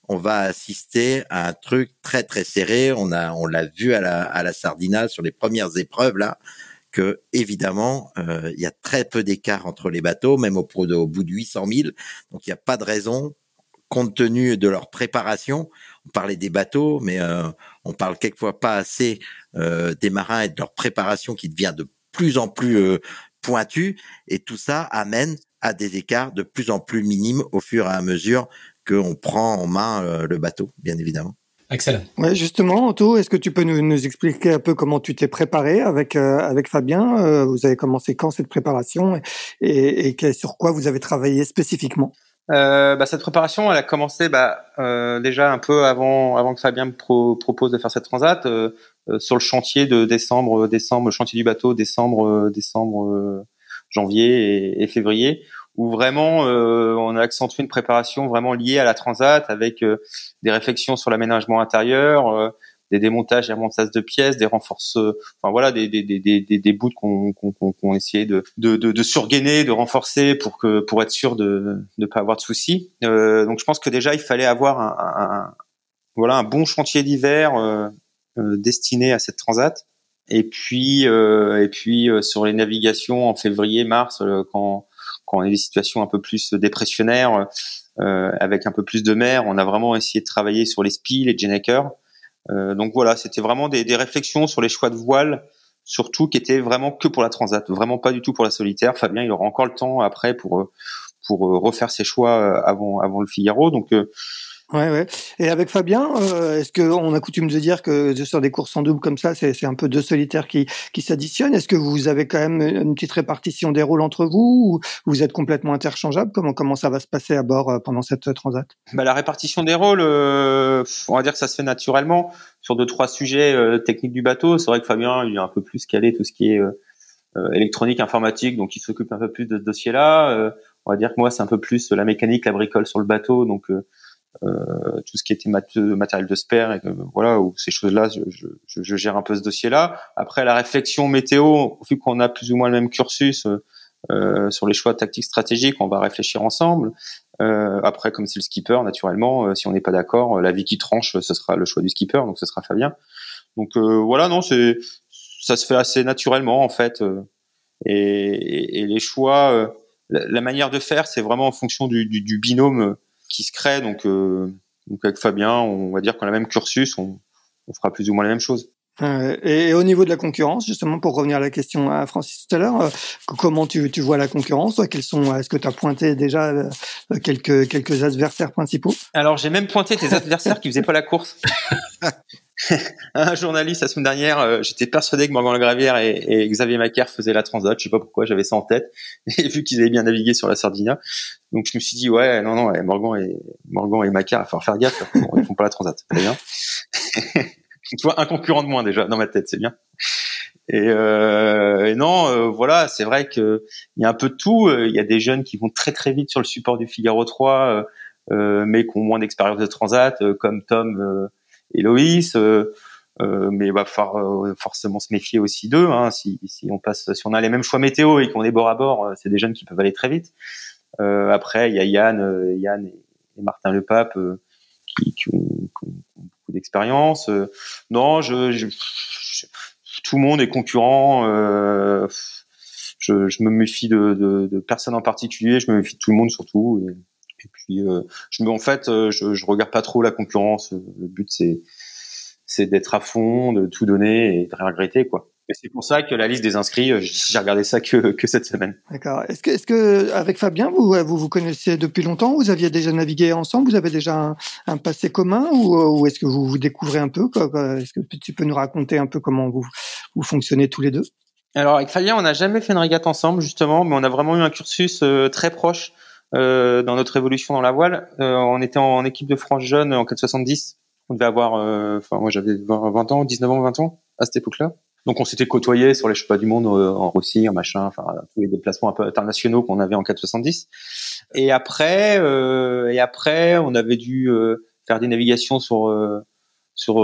on va assister à un truc très très serré. On a on l'a vu à la à la Sardina sur les premières épreuves là que évidemment euh, il y a très peu d'écart entre les bateaux, même au, au bout de 800 000. Donc il n'y a pas de raison compte tenu de leur préparation. On parlait des bateaux, mais euh, on parle quelquefois pas assez euh, des marins et de leur préparation qui devient de plus en plus euh, pointue. Et tout ça amène à des écarts de plus en plus minimes au fur et à mesure qu'on prend en main le bateau, bien évidemment. Excellent. Ouais, justement, Anto, est-ce que tu peux nous, nous, expliquer un peu comment tu t'es préparé avec avec Fabien Vous avez commencé quand cette préparation et, et, sur quoi vous avez travaillé spécifiquement? Euh, bah, cette préparation, elle a commencé bah, euh, déjà un peu avant, avant que Fabien me propose de faire cette transat euh, euh, sur le chantier de décembre, décembre, chantier du bateau, décembre, décembre, janvier et, et, février, où vraiment on a accentué une préparation vraiment liée à la transat avec des réflexions sur l'aménagement intérieur des démontages et remontages de pièces, des renforces, enfin voilà, des des des des, des bouts qu'on qu'on qu'on essayait de de de, de surgainer, de renforcer pour que pour être sûr de ne pas avoir de soucis. Euh, donc je pense que déjà il fallait avoir un, voilà un bon chantier d'hiver euh, euh destiné à cette transat. Et puis euh, et puis euh, sur les navigations en février mars quand quand on a des situations un peu plus dépressionnaires avec un peu plus de mer, on a vraiment essayé de travailler sur les spies, les genakers euh, donc voilà, c'était vraiment des, des, réflexions sur les choix de voile, surtout qui étaient vraiment que pour la transat, vraiment pas du tout pour la solitaire. Fabien, il aura encore le temps après pour euh, pour euh, refaire ses choix avant avant le Figaro. Donc Ouais, ouais. Et avec Fabien, euh, est-ce qu'on a coutume de dire que sur des courses en double comme ça, c'est un peu deux solitaires qui, qui s'additionnent Est-ce que vous avez quand même une petite répartition des rôles entre vous ou vous êtes complètement interchangeables? Comment, comment ça va se passer à bord euh, pendant cette transat? Bah, La répartition des rôles, euh, on va dire que ça se fait naturellement. Sur deux, trois sujets techniques du bateau, c'est vrai que Fabien, il est un peu plus calé tout ce qui est électronique, informatique, donc il s'occupe un peu plus de ce dossier-là. on va dire que moi, c'est un peu plus la mécanique, la bricole sur le bateau, donc tout ce qui était matériel de spare, et, voilà, ou ces choses-là, je, je, je, gère un peu ce dossier-là. Après, la réflexion météo, vu qu'on a plus ou moins le même cursus sur les choix tactiques stratégiques, on va réfléchir ensemble. Euh, après, comme c'est le skipper, naturellement, si on n'est pas d'accord, la vie qui tranche, ce sera le choix du skipper, donc ce sera Fabien. Donc voilà, non, c'est ça se fait assez naturellement en fait. Et, et, les choix, euh, la, manière de faire, c'est vraiment en fonction du, du, du, binôme euh, qui se crée. Donc, euh, donc avec Fabien, on va dire qu'on a le même cursus, on, on fera plus ou moins la même chose. Et au niveau de la concurrence, justement, pour revenir à la question à Francis tout à l'heure, comment tu, tu vois la concurrence Quels sont Est-ce que tu as pointé déjà quelques quelques adversaires principaux? Alors j'ai même pointé tes adversaires qui faisaient pas la course. un journaliste la semaine dernière, euh, j'étais persuadé que Morgan Le Gravière et, Xavier Macaire faisaient la transat. Je sais pas pourquoi, j'avais ça en tête. Et vu qu'ils avaient bien navigué sur la Sardinia, donc je me suis dit ouais, non non, Morgan et Morgan et Macaire, il falloir faire gaffe. Ils font pas la transat, c'est bien. tu vois, un concurrent de moins déjà dans ma tête, c'est bien. Et, euh, et non, euh, voilà, c'est vrai que il y a un peu de tout. Il y a des jeunes qui vont très très vite sur le support du Figaro 3, euh, mais qui ont moins d'expérience de transat, comme Tom et Loïs. Euh, euh, mais il va falloir euh, forcément se méfier aussi d'eux. Hein, si, si, on passe, si on a les mêmes choix météo et qu'on est bord à bord, c'est des jeunes qui peuvent aller très vite. après, il y a Yann, Yann et, Martin Le Pape qui, qui, ont, beaucoup d'expérience. non, je, je, tout le monde est concurrent. Je, me méfie de, de, de, personne en particulier. Je me méfie de tout le monde surtout. Et puis, euh, je me, en fait, euh, je, je regarde pas trop la concurrence. Le but, c'est, c'est d'être à fond, de tout donner et de rien regretter, quoi. Et c'est pour ça que la liste des inscrits, euh, j'ai regardé ça que, que cette semaine. D'accord. Est-ce que, est-ce que avec Fabien, vous, vous vous connaissez depuis longtemps? Vous aviez déjà navigué ensemble? Vous avez déjà un, un passé commun? Ou, ou est-ce que vous vous découvrez un peu? Est-ce que tu peux nous raconter un peu comment vous, vous fonctionnez tous les deux? Alors avec Fabien, on n'a jamais fait une régate ensemble justement, mais on a vraiment eu un cursus très proche. Euh, dans notre évolution dans la voile. Euh, on était en, équipe de France jeune en 470. On devait avoir, euh, enfin moi j'avais 20, ans, 19 ans, 20 ans à cette époque-là. Donc on s'était côtoyé sur les chevaux du monde en Russie, en machin, enfin tous les déplacements un peu internationaux qu'on avait en 470. Et après, et après, on avait dû faire des navigations sur sur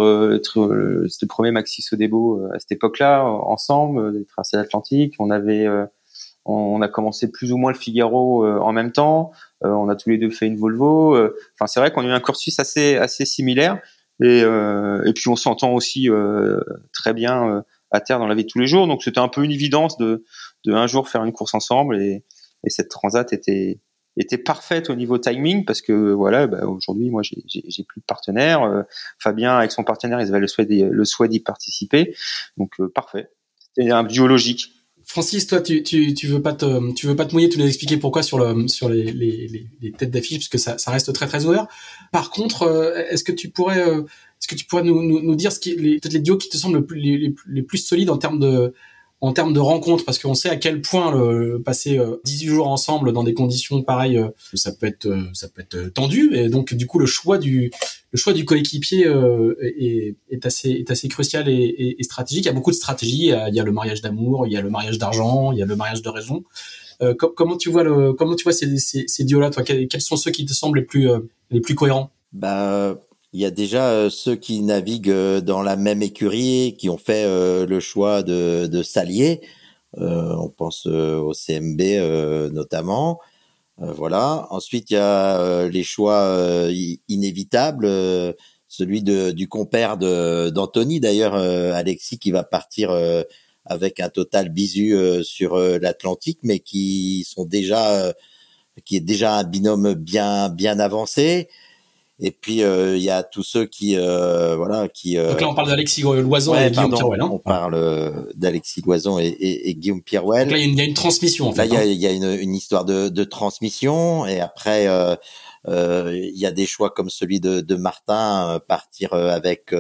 c'était le premier Maxi Sodebo à cette époque-là ensemble, des tracés atlantiques. On avait on, a commencé plus ou moins le Figaro euh, en même temps. Euh, on a tous les deux fait une Volvo. Euh, enfin, c'est vrai qu'on a eu un cursus assez assez similaire. Et, puis on s'entend aussi très bien à terre dans la vie de tous les jours. Donc c'était un peu une évidence de, de un jour faire une course ensemble. Et, et cette transat était était parfaite au niveau timing parce que voilà bah, aujourd'hui moi j'ai plus de partenaire Fabien avec son partenaire ils avaient le souhait d'y participer donc parfait c'était un biologique Francis, toi, tu, tu, tu veux pas te, tu veux pas te mouiller, tu nous expliquer pourquoi sur le, sur les, les, les têtes d'affiche, puisque ça, ça reste très très ouvert. Par contre, euh, est-ce que tu pourrais, euh, est-ce que tu pourrais nous, nous, nous dire ce qui, peut-être les duos qui te semblent les, les, les plus solides en termes de, en termes de rencontres, parce qu'on sait à quel point le, passer 18 euh, jours ensemble dans des conditions pareilles, euh, ça peut être euh, ça peut être tendu. Et donc du coup le choix du le choix du coéquipier est, est, assez est assez crucial et, et, stratégique. Il y a beaucoup de stratégies. Il y a le mariage d'amour, il y a le mariage d'argent, il y a le mariage de raison. comment tu vois le comment tu vois ces, ces, ces duos là toi? Quels, sont ceux qui te semblent les plus les plus cohérents? Bah il y a déjà euh, ceux qui naviguent euh, dans la même écurie, qui ont fait euh, le choix de, de s'allier. on pense au CMB notamment. voilà. Ensuite, il y a les choix inévitables. celui de, du compère d'Anthony, d'ailleurs, Alexis, qui va partir avec un total bisu sur l'Atlantique, mais qui sont déjà, qui est déjà un binôme bien bien avancé. Et puis euh, il y a tous ceux qui euh, voilà qui. Euh, Donc là on parle d'Alexis Loison et Guillaume Pierrewell. Hein on parle d'Alexis Loison et, et, et, Guillaume. Donc là il y, a une transmission. En fait, là il y a, hein. y a une, une, histoire de, de, transmission et après il y a des choix comme celui de, de Martin partir avec.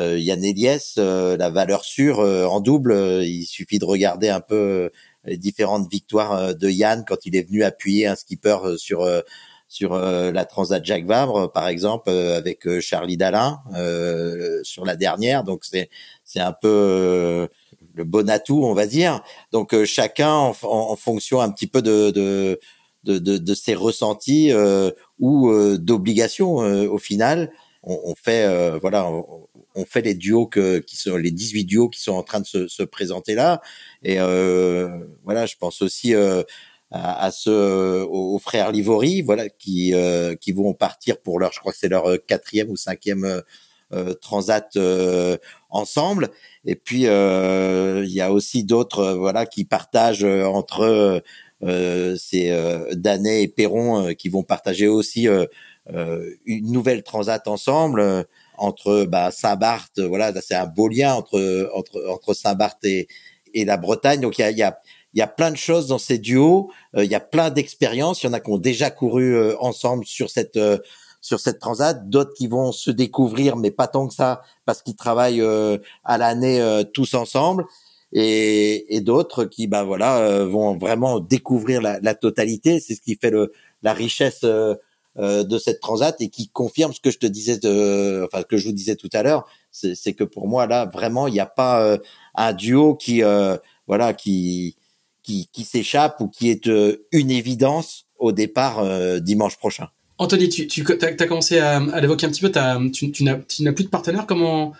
Yann Eliès, la valeur sûre en double. il suffit de regarder un peu les différentes victoires de Yann quand il est venu appuyer un skipper sur sur euh, la Transat Jacques Vabre, par exemple, euh, avec euh, Charlie Dalin sur la dernière. Donc c'est c'est un peu le bon atout, on va dire. Donc chacun en, en, fonction un petit peu de, de de, de, ses ressentis ou d'obligations au final. On, on fait voilà, on, on, fait les duos que, qui sont les 18 duos qui sont en train de se, se présenter là. Et voilà, je pense aussi à, à ceux aux, frères Livori, voilà, qui qui vont partir pour leur, je crois que c'est leur quatrième ou cinquième euh, transat euh, ensemble. Et puis euh, il y a aussi d'autres voilà qui partagent entre euh, c'est Danet et Perron qui vont partager aussi une nouvelle transat ensemble entre bah, Saint-Barth. Voilà, c'est un beau lien entre entre entre Saint-Barth et et la Bretagne. Donc il y a, y a il y a plein de choses dans ces duos. il y a plein d'expériences. Il y en a qui ont déjà couru ensemble sur cette sur cette transat, d'autres qui vont se découvrir, mais pas tant que ça, parce qu'ils travaillent euh, à l'année euh, tous ensemble, et, et d'autres qui, ben voilà, euh, vont vraiment découvrir la, la totalité. C'est ce qui fait le, la richesse de cette transat et qui confirme ce que je te disais, de, enfin que je vous disais tout à l'heure, c'est que pour moi là, vraiment, il n'y a pas un duo qui, voilà, qui qui, s'échappe ou qui est une évidence au départ dimanche prochain. Anthony, tu, as, commencé à, l'évoquer un petit peu, tu, n'as plus de partenaire. Comment,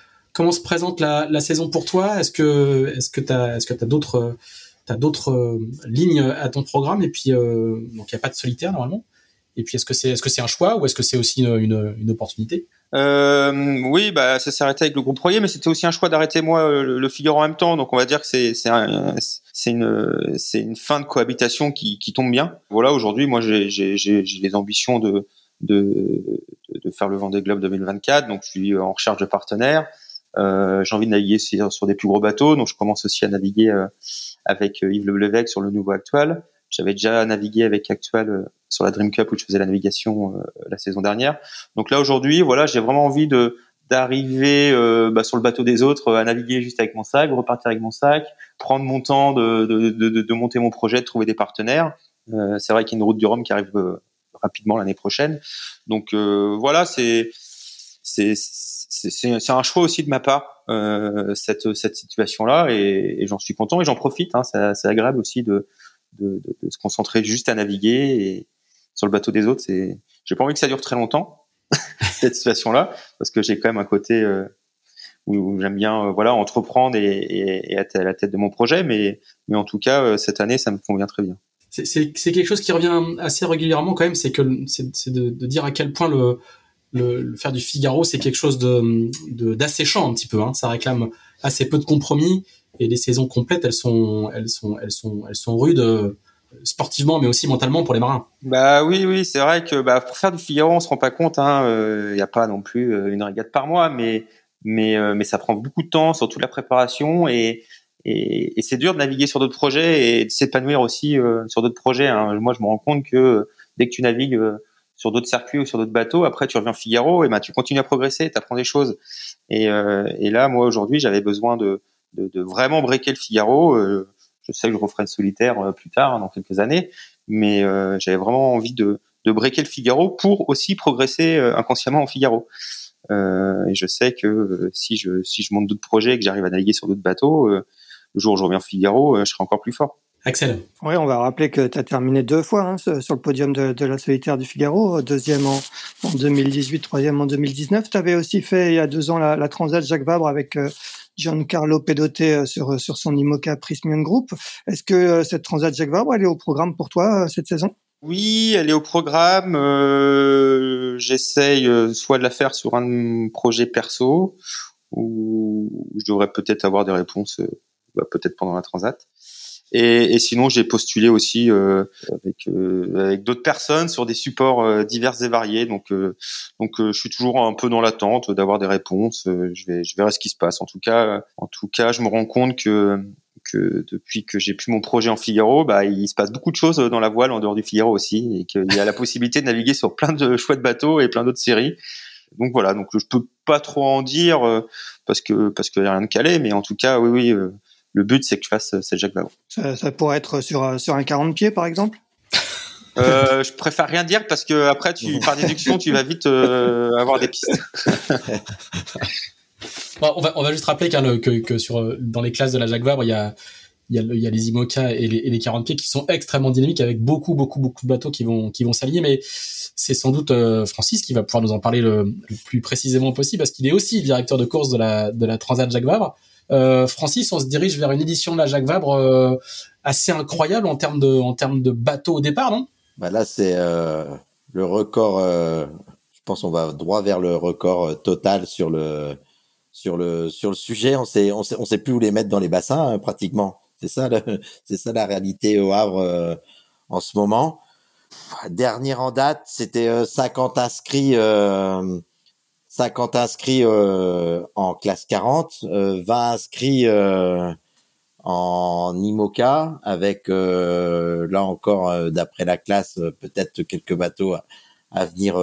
se présente la, saison pour toi? Est-ce que tu as, d'autres euh, lignes à ton programme? Et puis euh, donc il n'y a pas de solitaire normalement? Et puis est-ce que c'est un choix ou est-ce que c'est aussi une, opportunité? Euh, Oui, bah ça s'est arrêté avec le groupe Royer, mais c'était aussi un choix d'arrêter moi le, le, Figaro en même temps. Donc on va dire que c'est c'est c'est une c'est une fin de cohabitation qui, qui tombe bien. Voilà, aujourd'hui moi j'ai j'ai des ambitions de de, de faire le Vendée Globe 2024. Donc je suis en recherche de partenaires. Euh, j'ai envie de naviguer sur, des plus gros bateaux, donc je commence aussi à naviguer euh, avec Yves Le sur le nouveau Actual. J'avais déjà navigué avec Actual euh, sur la Dream Cup où je faisais la navigation euh, la saison dernière. Donc là aujourd'hui, voilà, j'ai vraiment envie de d'arriver euh, bah, sur le bateau des autres à naviguer juste avec mon sac, repartir avec mon sac, prendre mon temps de, de, de, de monter mon projet, de trouver des partenaires. Euh, c'est vrai qu'il y a une route du Rhum qui arrive rapidement l'année prochaine. Donc voilà, c'est c'est c'est un choix aussi de ma part euh, cette cette situation là et, et j'en suis content et j'en profite. Hein, c'est agréable aussi de de, se concentrer juste à naviguer et sur le bateau des autres. C'est, j'ai pas envie que ça dure très longtemps cette situation-là, parce que j'ai quand même un côté euh, où, j'aime bien, euh, voilà, entreprendre et, être à la tête de mon projet. Mais, en tout cas, euh, cette année, ça me convient très bien. C'est, quelque chose qui revient assez régulièrement quand même, c'est de, dire à quel point le, faire du Figaro, c'est quelque chose de d'asséchant un petit peu. Hein. Ça réclame assez peu de compromis et les saisons complètes, elles sont, elles sont, elles sont, elles sont rudes euh, sportivement, mais aussi mentalement pour les marins. Bah oui, oui, c'est vrai que bah, pour faire du Figaro, on se rend pas compte. Il hein, euh, n'y a pas non plus euh, une régate par mois, mais mais mais ça prend beaucoup de temps, surtout la préparation et et, c'est dur de naviguer sur d'autres projets et de s'épanouir aussi sur d'autres projets. Hein. Moi, je me rends compte que dès que tu navigues sur d'autres circuits ou sur d'autres bateaux, après tu reviens Figaro et bah tu continues à progresser, tu apprends des choses. Et là, moi aujourd'hui, j'avais besoin de de, de, vraiment breaker le Figaro. Euh, je sais que je referai le solitaire euh, plus tard, dans quelques années, mais euh, j'avais vraiment envie de, de breaker le Figaro pour aussi progresser inconsciemment en Figaro. Euh, et je sais que si je si je monte d'autres projets et que j'arrive à naviguer sur d'autres bateaux, le jour où je reviens Figaro, je serai encore plus fort. Excellent. Oui, on va rappeler que tu as terminé deux fois hein, sur le podium de, de, la solitaire du Figaro, deuxième en, en 2018, troisième en 2019. Tu avais aussi fait il y a deux ans la, la Transat Jacques Vabre avec euh, Giancarlo Pedote euh, sur, euh, sur son IMOCA Prismian Group. Est-ce que euh, cette Transat Jacques Vabre, elle est au programme pour toi cette saison? Oui, elle est au programme. J'essaye soit de la faire sur un projet perso, ou je devrais peut-être avoir des réponses, bah, peut-être pendant la transat. Et, et sinon, j'ai postulé aussi euh, avec, euh, avec d'autres personnes sur des supports euh, divers et variés. Donc, euh, donc, je suis toujours un peu dans l'attente d'avoir des réponses. je vais, je verrai ce qui se passe. En tout cas, en tout cas, je me rends compte que que depuis que j'ai pu mon projet en Figaro, bah, il se passe beaucoup de choses dans la voile en dehors du Figaro aussi, et qu'il y a la possibilité de naviguer sur plein de chouettes bateaux et plein d'autres séries. Donc voilà, donc je peux pas trop en dire parce que parce qu'il y a rien de calé, mais en tout cas, oui, oui, le but, c'est que tu fasses cette Jacques Vabre. Ça, ça, pourrait être sur, euh, sur un 40 pieds, par exemple? Euh, je préfère rien dire parce que après, tu, par déduction, tu vas vite euh, avoir des pistes. bon, on, va, on va juste rappeler que, que sur, dans les classes de la Jacques Vabre, il y a, il y a, il y a les IMOCA et les, et les 40 pieds qui sont extrêmement dynamiques avec beaucoup, beaucoup, beaucoup de bateaux qui vont, qui vont s'allier. Mais c'est sans doute euh, Francis qui va pouvoir nous en parler le, le plus précisément possible parce qu'il est aussi directeur de course de la, de la Transat Jacques Vabre. Euh, Francis, on se dirige vers une édition de la Jacques Vabre euh, assez incroyable en termes de, en termes de bateaux au départ, non? Bah Là, c'est euh, le record. je pense on va droit vers le record total sur le sujet. On sait sait plus où les mettre dans les bassins hein, pratiquement. C'est ça, la réalité au Havre en ce moment. Dernier en date, c'était 50 euh, inscrits, 50 inscrits euh, en classe 40, 20 inscrits en IMOCA, avec là encore, d'après la classe, peut-être quelques bateaux à, à venir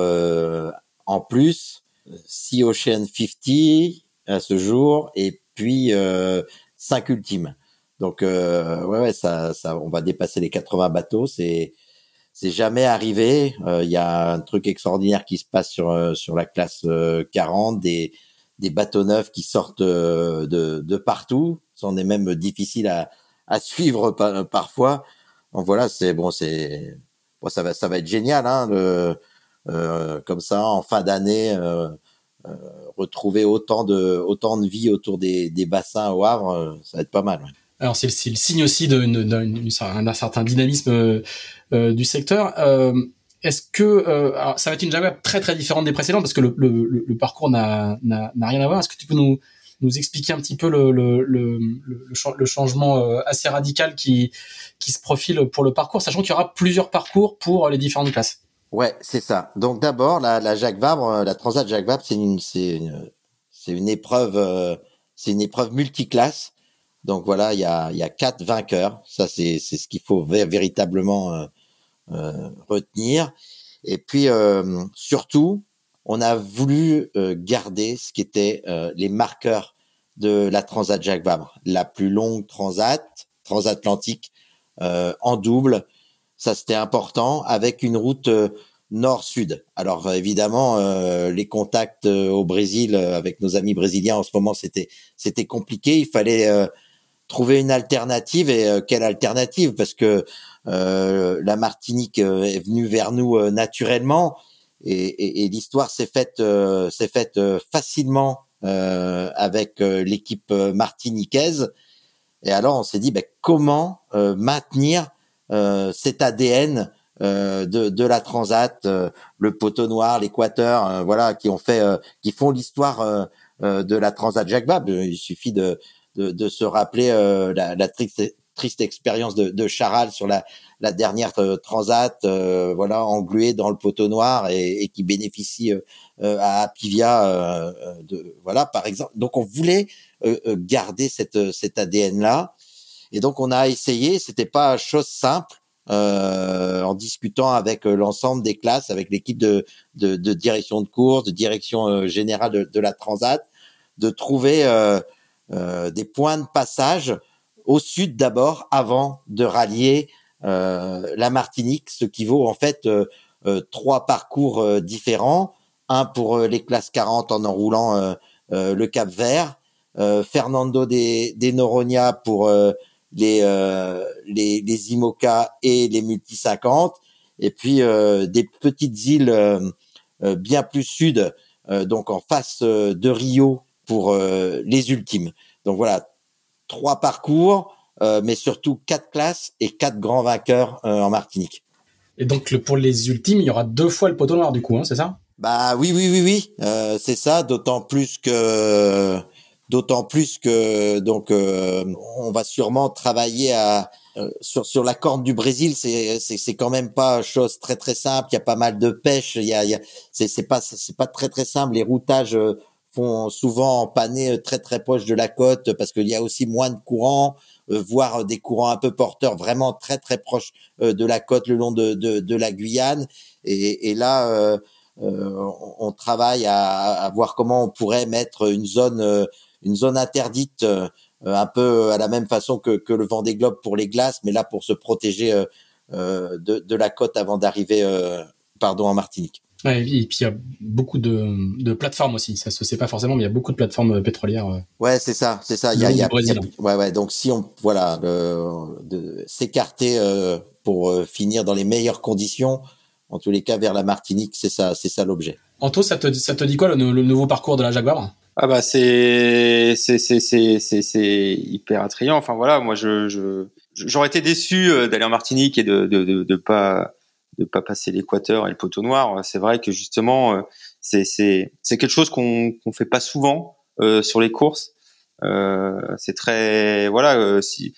en plus. 6 Ocean 50 à ce jour, et puis 5 ultimes. Donc euh, ouais, ouais, ça, ça, on va dépasser les 80 bateaux. C'est c'est jamais arrivé. Il euh, y a un truc extraordinaire qui se passe sur euh, sur la classe 40, des des bateaux neufs qui sortent de de partout. C'en est même difficile à à suivre parfois. Donc voilà, c'est bon, c'est bon, ça va ça va être génial, hein, le, euh, comme ça en fin d'année. Euh, retrouver autant de autant de vie autour des, des bassins au Havre, ça va être pas mal. Ouais. Alors c'est le signe aussi d'un certain dynamisme euh, euh, du secteur. Euh, est-ce que ça va être une Jaguar très très différente des précédentes parce que le, le, le parcours n'a rien à voir. Est-ce que tu peux nous nous expliquer un petit peu le, le, le, le, changement assez radical qui, qui se profile pour le parcours, sachant qu'il y aura plusieurs parcours pour les différentes classes? Ouais, c'est ça. Donc d'abord, la, la Jacques Vabre, la Transat Jacques Vabre, c'est une, une, une épreuve, c'est une épreuve multiclasse donc voilà, il y a, quatre vainqueurs. Ça, c'est ce qu'il faut véritablement euh, euh, retenir. Et puis euh, surtout, on a voulu garder ce qui était les marqueurs de la Transat Jacques Vabre, la plus longue transat transatlantique en double. Ça, c'était important avec une route nord-sud. Alors évidemment, les contacts au Brésil avec nos amis brésiliens en ce moment, c'était c'était compliqué. Il fallait trouver une alternative et euh, quelle alternative? Parce que euh, la Martinique euh, est venue vers nous naturellement et, et, et l'histoire s'est faite s'est faite facilement avec l'équipe martiniquaise et alors on s'est dit ben, comment maintenir cet ADN de, de la Transat, le poteau noir, l'Équateur, voilà, qui ont fait, qui font l'histoire de la Transat Jacques Vabre. Il suffit de, de, de se rappeler euh, la, la triste, triste expérience de, de Charal sur la, la dernière euh, transat, euh, voilà, engluée dans le poteau noir et, et qui bénéficie à Apivia, de, voilà, par exemple. Donc on voulait garder cette, cet ADN là, et donc on a essayé. C'était pas chose simple. Euh, en discutant avec l'ensemble des classes, avec l'équipe de, de, de, direction de course, de direction générale de, la Transat, de trouver euh, euh, des points de passage au sud d'abord, avant de rallier euh, la Martinique, ce qui vaut en fait euh, trois parcours différents. Un pour les classes 40 en enroulant le Cap Vert, Fernando des, des Noronha pour les, les, les IMOCA et les Multi 50, et puis des petites îles bien plus sud, donc en face de Rio pour euh, les ultimes. Donc voilà, trois parcours, euh, mais surtout quatre classes et quatre grands vainqueurs euh, en Martinique. Et donc le, pour les ultimes, il y aura deux fois le poteau noir du coup, hein, c'est ça? Bah oui, oui, oui, oui, c'est ça. D'autant plus que, d'autant plus que donc on va sûrement travailler à sur sur la corne du Brésil. C'est c'est c'est quand même pas chose très très simple. Il y a pas mal de pêche. Il y a, il y a c'est c'est pas c'est pas très très simple. Les routages font souvent empanner euh, très très proche de la côte parce qu'il y a aussi moins de courants, euh, voire des courants un peu porteurs vraiment très très proches euh, de la côte le long de, de, de la Guyane. Et, et là, euh, on travaille à, à, voir comment on pourrait mettre une zone une zone interdite un peu à la même façon que, que le vent des globes pour les glaces, mais là pour se protéger de, de la côte avant d'arriver pardon en Martinique. Ouais, et puis il y a beaucoup de, de plateformes aussi. Ça se sait pas forcément, mais il y a beaucoup de plateformes pétrolières. Ouais, c'est ça, c'est ça. Il y a, y a, ouais, ouais. Donc si on, voilà, de s'écarter euh, pour euh, finir dans les meilleures conditions, en tous les cas vers la Martinique, c'est ça, c'est ça l'objet. Anto, ça te, ça te dit quoi le, le nouveau parcours de la Jaguar? Ah bah c'est c'est c'est c'est c'est hyper attrayant. Enfin voilà, moi je je j'aurais été déçu euh, d'aller en Martinique et de de de, de pas de pas passer l'équateur et le poteau noir. C'est vrai que justement, euh, c'est c'est c'est quelque chose qu'on qu'on fait pas souvent euh, sur les courses. Euh, c'est très voilà, euh, si,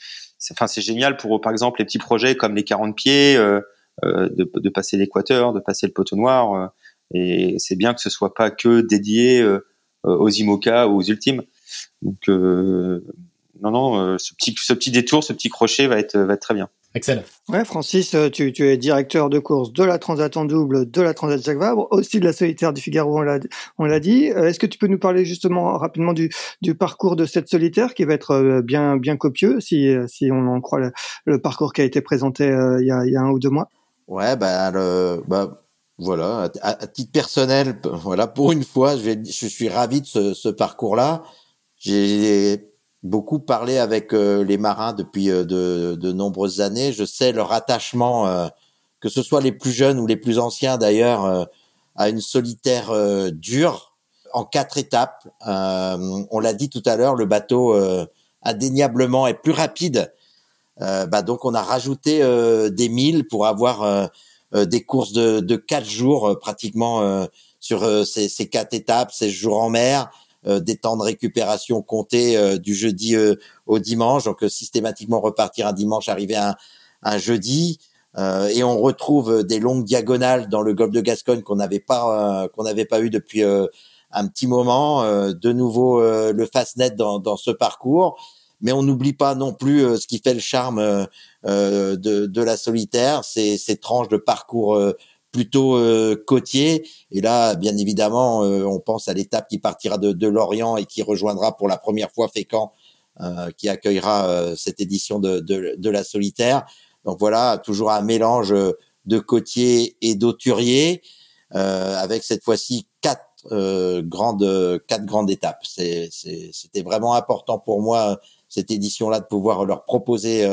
enfin c'est génial pour par exemple les petits projets comme les 40 pieds, euh, de, de passer l'équateur, de passer le poteau noir. et c'est bien que ce soit pas que dédié aux IMOCA ou aux ultimes. Donc non non, ce petit ce petit détour, ce petit crochet va être va être très bien. Excellent. Ouais, Francis, euh, tu, tu, es directeur de course de la Transat en double, de la Transat Jacques Vabre, aussi de la solitaire du Figaro, on l'a, on l'a dit. Euh, est-ce que tu peux nous parler justement rapidement du, du parcours de cette solitaire qui va être euh, bien, bien copieux si, si on en croit le, parcours qui a été présenté il, y a, il y a un ou deux mois? Ouais, bah, le, bah voilà, à, titre personnel, voilà, pour une fois, je, vais, je suis ravi de ce, ce parcours-là. J'ai beaucoup parlé avec euh, les marins depuis euh, de, de, nombreuses années. Je sais leur attachement, euh, que ce soit les plus jeunes ou les plus anciens d'ailleurs, à une solitaire dure en quatre étapes. on l'a dit tout à l'heure, le bateau indéniablement est plus rapide. bah donc on a rajouté des milles pour avoir des courses de, de quatre jours pratiquement sur ces, ces, quatre étapes, ces jours en mer, des temps de récupération comptés euh, du jeudi euh, au dimanche, donc systématiquement repartir un dimanche, arriver un, un jeudi. et on retrouve des longues diagonales dans le golfe de Gascogne qu'on n'avait pas qu'on n'avait pas eu depuis un petit moment. de nouveau le fastnet dans, dans ce parcours mais on n'oublie pas non plus ce qui fait le charme de, de, la solitaire, ces, ces tranches de parcours plutôt euh, côtier. Et là, bien évidemment, euh, on pense à l'étape qui partira de, Lorient et qui rejoindra pour la première fois Fécamp, euh, qui accueillera cette édition de, la solitaire. Donc voilà, toujours un mélange de côtier et d'auturier, avec cette fois-ci quatre grandes quatre grandes étapes. C'était vraiment important pour moi cette édition-là de pouvoir leur proposer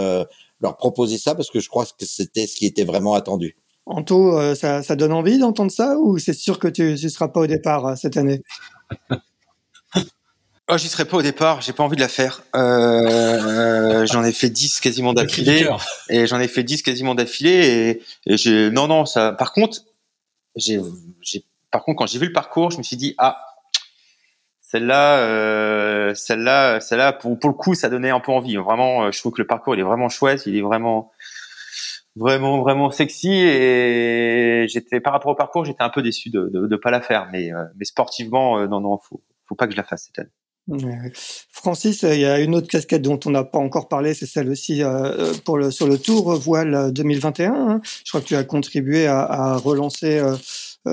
leur proposer ça parce que je crois que c'était ce qui était vraiment attendu. Anto, euh, ça, ça donne envie d'entendre ça ou c'est sûr que tu ne seras pas au départ euh, cette année? Oh, j'y serai pas au départ, j'ai pas envie de la faire. Euh, j'en ai fait 10 quasiment d'affilée et j'en ai fait 10 quasiment d'affilée et, et j'ai non non ça par contre j'ai par contre quand j'ai vu le parcours, je me suis dit ah celle-là euh, celle-là celle-là pour pour le coup ça donnait un peu envie. Vraiment je trouve que le parcours il est vraiment chouette, il est vraiment vraiment vraiment sexy et j'étais par rapport au parcours j'étais un peu déçu de, de, de pas la faire mais euh, mais sportivement euh, non non faut faut pas que je la fasse cette année. Francis, il y a une autre casquette dont on n'a pas encore parlé, c'est celle aussi euh, pour le sur le Tour Voile 2021. Hein. Je crois que tu as contribué à, à relancer euh,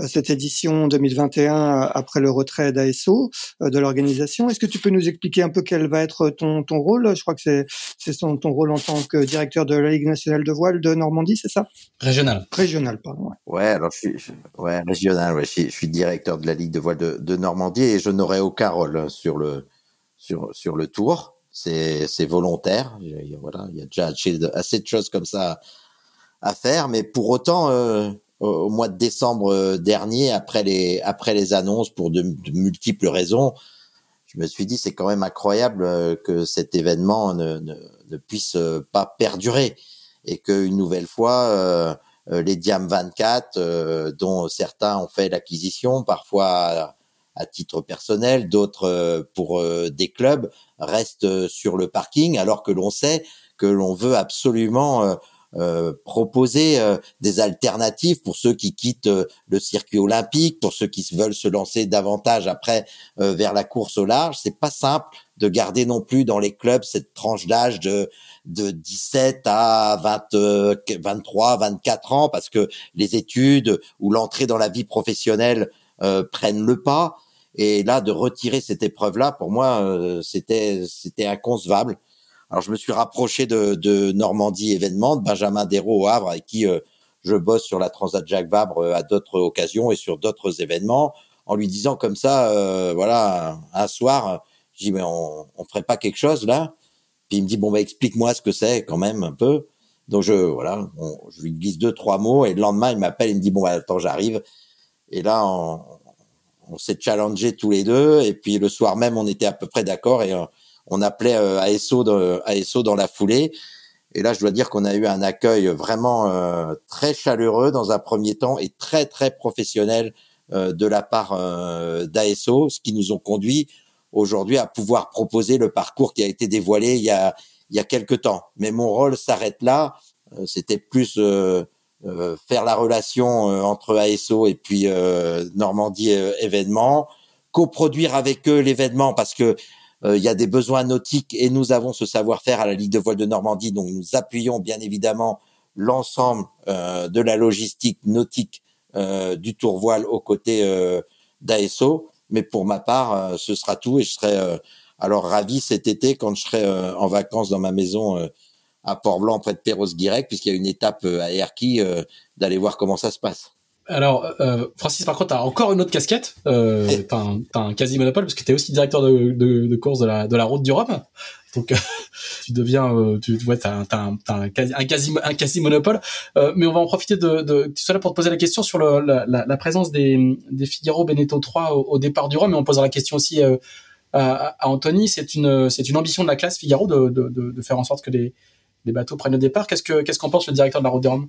cette édition 2021 euh, après le retrait d'ASO euh, de l'organisation. Est-ce que tu peux nous expliquer un peu quel va être ton, ton rôle? Je crois que c'est c'est ton, ton rôle en tant que directeur de la Ligue nationale de voile de Normandie, c'est ça? Régional. Régional, pardon. Ouais, ouais alors je suis, ouais régional. Ouais, je suis, je suis, directeur de la Ligue de voile de, de Normandie et je n'aurai aucun rôle sur le sur sur le tour. C'est c'est volontaire. Il y a, voilà, il y a déjà assez de choses comme ça à faire, mais pour autant. Euh, au mois de décembre euh, dernier, après les après les annonces pour de, multiples raisons, je me suis dit c'est quand même incroyable euh, que cet événement ne, ne, ne puisse euh, pas perdurer et qu'une nouvelle fois les Diam 24, dont certains ont fait l'acquisition, parfois à, titre personnel, d'autres pour des clubs, restent sur le parking alors que l'on sait que l'on veut absolument euh, proposer euh, des alternatives pour ceux qui quittent euh, le circuit olympique, pour ceux qui veulent se lancer davantage après vers la course au large. C'est pas simple de garder non plus dans les clubs cette tranche d'âge de de 17 à 20, 23, 24 ans parce que les études ou l'entrée dans la vie professionnelle prennent le pas. Et là, de retirer cette épreuve-là, pour moi, c'était c'était inconcevable. Alors je me suis rapproché de, de Normandie événement, de Benjamin Desraux au Havre, avec qui euh, je bosse sur la Transat Jacques Vabre à d'autres occasions et sur d'autres événements, en lui disant comme ça, voilà, un soir, je dis mais on, on ferait pas quelque chose là? Puis il me dit bon bah explique-moi ce que c'est quand même un peu. Donc je voilà, je lui glisse deux trois mots et le lendemain il m'appelle et me dit bon bah attends j'arrive. Et là on, s'est challengé tous les deux et puis le soir même on était à peu près d'accord et on appelait euh, ASO, de, ASO dans la foulée. Et là, je dois dire qu'on a eu un accueil vraiment euh, très chaleureux dans un premier temps et très très professionnel euh, de la part d'ASO, ce qui nous ont conduit aujourd'hui à pouvoir proposer le parcours qui a été dévoilé il y a il y a quelque temps. Mais mon rôle s'arrête là. C'était plus faire la relation entre ASO et puis Normandie événement, coproduire avec eux l'événement parce que euh, il y a des besoins nautiques et nous avons ce savoir-faire à la Ligue de voile de Normandie, donc nous appuyons bien évidemment l'ensemble euh, de la logistique nautique euh, du tour voile aux côtés d'ASO. Mais pour ma part, ce sera tout et je serai alors ravi cet été quand je serai en vacances dans ma maison à Port-Blanc près de Perros-Guirec, puisqu'il y a une étape à Erquy, d'aller voir comment ça se passe. Alors, euh, Francis, par contre, t'as encore une autre casquette. Euh, t'as un, un quasi monopole parce que t'es aussi directeur de, de, de, course de la, de la route du Rhum. Donc, tu deviens, euh, tu vois, t'as, un, un, quasi, un quasi, un quasi monopole. Euh, mais on va en profiter de, de tout cela pour te poser la question sur le, la, la, présence des, des Figaro Beneteau 3 au, départ du Rhum. Et on posera la question aussi euh, à, à, Anthony. C'est une, c'est une ambition de la classe Figaro de, de, de, faire en sorte que les, les bateaux prennent le départ. Qu'est-ce que, qu'est-ce qu'en pense le directeur de la route du Rhum?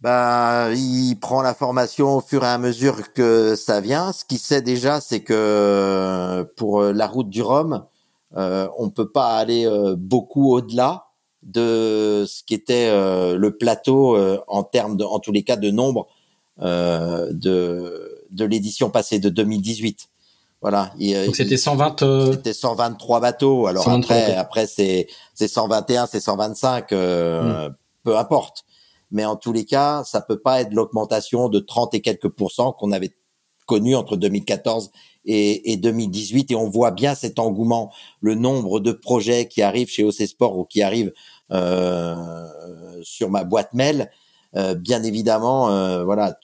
Bah, il prend l'information au fur et à mesure que ça vient. Ce qu'il sait déjà, c'est que pour la route du Rhum, euh, on peut pas aller euh, beaucoup au-delà de ce qui était euh, le plateau euh, en termes de, en tous les cas, de nombre de de l'édition passée de 2018. Voilà. Donc c'était 120. C'était 123 bateaux. Alors après, après c'est c'est 121, c'est 125, hmm. peu importe mais en tous les cas, ça peut pas être l'augmentation de 30 et quelques pourcents qu'on avait connu entre 2014 et, et, 2018 et on voit bien cet engouement, le nombre de projets qui arrivent chez OC Sport ou qui arrivent euh, sur ma boîte mail. Euh, bien évidemment, euh, voilà,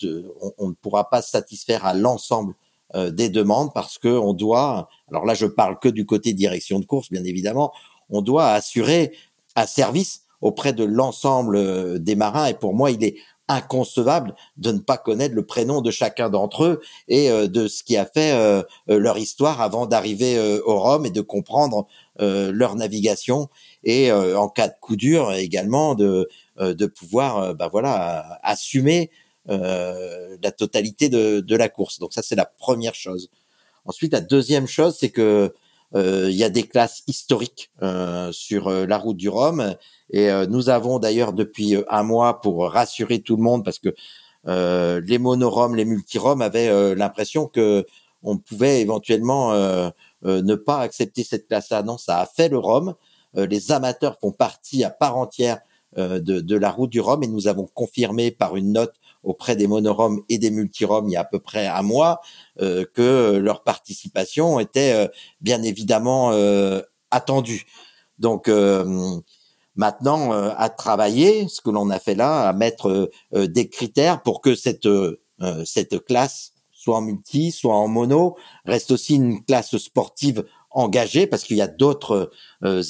on, ne pourra pas satisfaire à l'ensemble euh, des demandes parce que on doit. Alors là, je parle que du côté direction de course, bien évidemment. On doit assurer un service auprès de l'ensemble euh, des marins. Et pour moi, il est inconcevable de ne pas connaître le prénom de chacun d'entre eux et euh, de ce qui a fait euh, leur histoire avant d'arriver au Rhum et de comprendre leur navigation et en cas de coup dur également de de pouvoir bah voilà assumer la totalité de, de la course. Donc ça c'est la première chose. Ensuite la deuxième chose c'est que il y a des classes historiques sur la route du Rhum et euh, nous avons d'ailleurs depuis euh, un mois pour rassurer tout le monde parce que euh, les monoroms, les multiroms avaient l'impression que on pouvait éventuellement ne pas accepter cette classe-là. Non, ça a fait le Rhum. les amateurs font partie à part entière de, de, la route du Rhum et nous avons confirmé par une note auprès des monoroms et des multiroms il y a à peu près un mois que leur participation était bien évidemment attendue. Donc maintenant euh, à travailler, ce que l'on a fait là, à mettre euh, euh, des critères pour que cette cette classe soit en multi, soit en mono, reste aussi une classe sportive engagée parce qu'il y a d'autres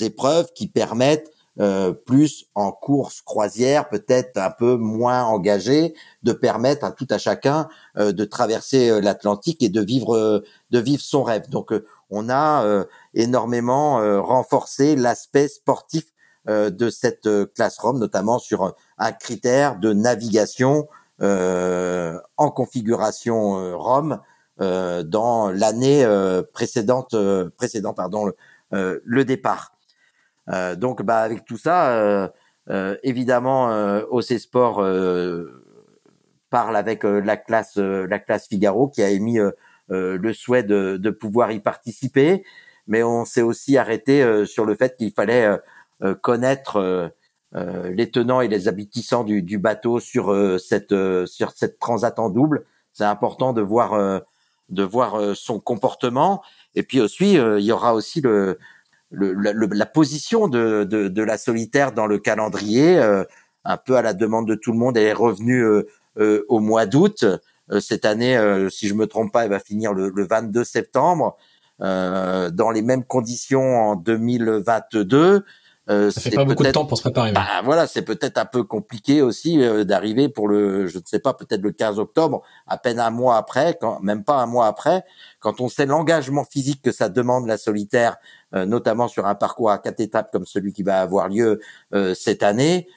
épreuves qui permettent plus en course croisière, peut-être un peu moins engagée, de permettre à tout à chacun de traverser l'Atlantique et de vivre de vivre son rêve. Donc on a énormément renforcé l'aspect sportif euh, de cette euh, classe ROM, notamment sur un critère de navigation euh, en configuration ROM dans l'année précédente, précédent pardon, le départ. Donc, bah, avec tout ça, évidemment, OC Sport parle avec la classe, la classe Figaro qui a émis le souhait de, de, pouvoir y participer, mais on s'est aussi arrêté sur le fait qu'il fallait euh, connaître euh, euh, les tenants et les aboutissants du, du bateau sur cette sur cette transat en double. C'est important de voir de voir son comportement. Et puis aussi, il y aura aussi le, le, la position de, de, de, la solitaire dans le calendrier. un peu à la demande de tout le monde, elle est revenue au mois d'août. cette année, si je me trompe pas, elle va finir le, le 22 septembre. dans les mêmes conditions en 2022. Euh, ça fait pas beaucoup de temps pour se préparer. Bah, voilà, c'est peut-être un peu compliqué aussi euh, d'arriver pour le, je ne sais pas, peut-être le 15 octobre, à peine un mois après, quand, même pas un mois après, quand on sait l'engagement physique que ça demande la solitaire, euh, notamment sur un parcours à quatre étapes comme celui qui va avoir lieu euh, cette année,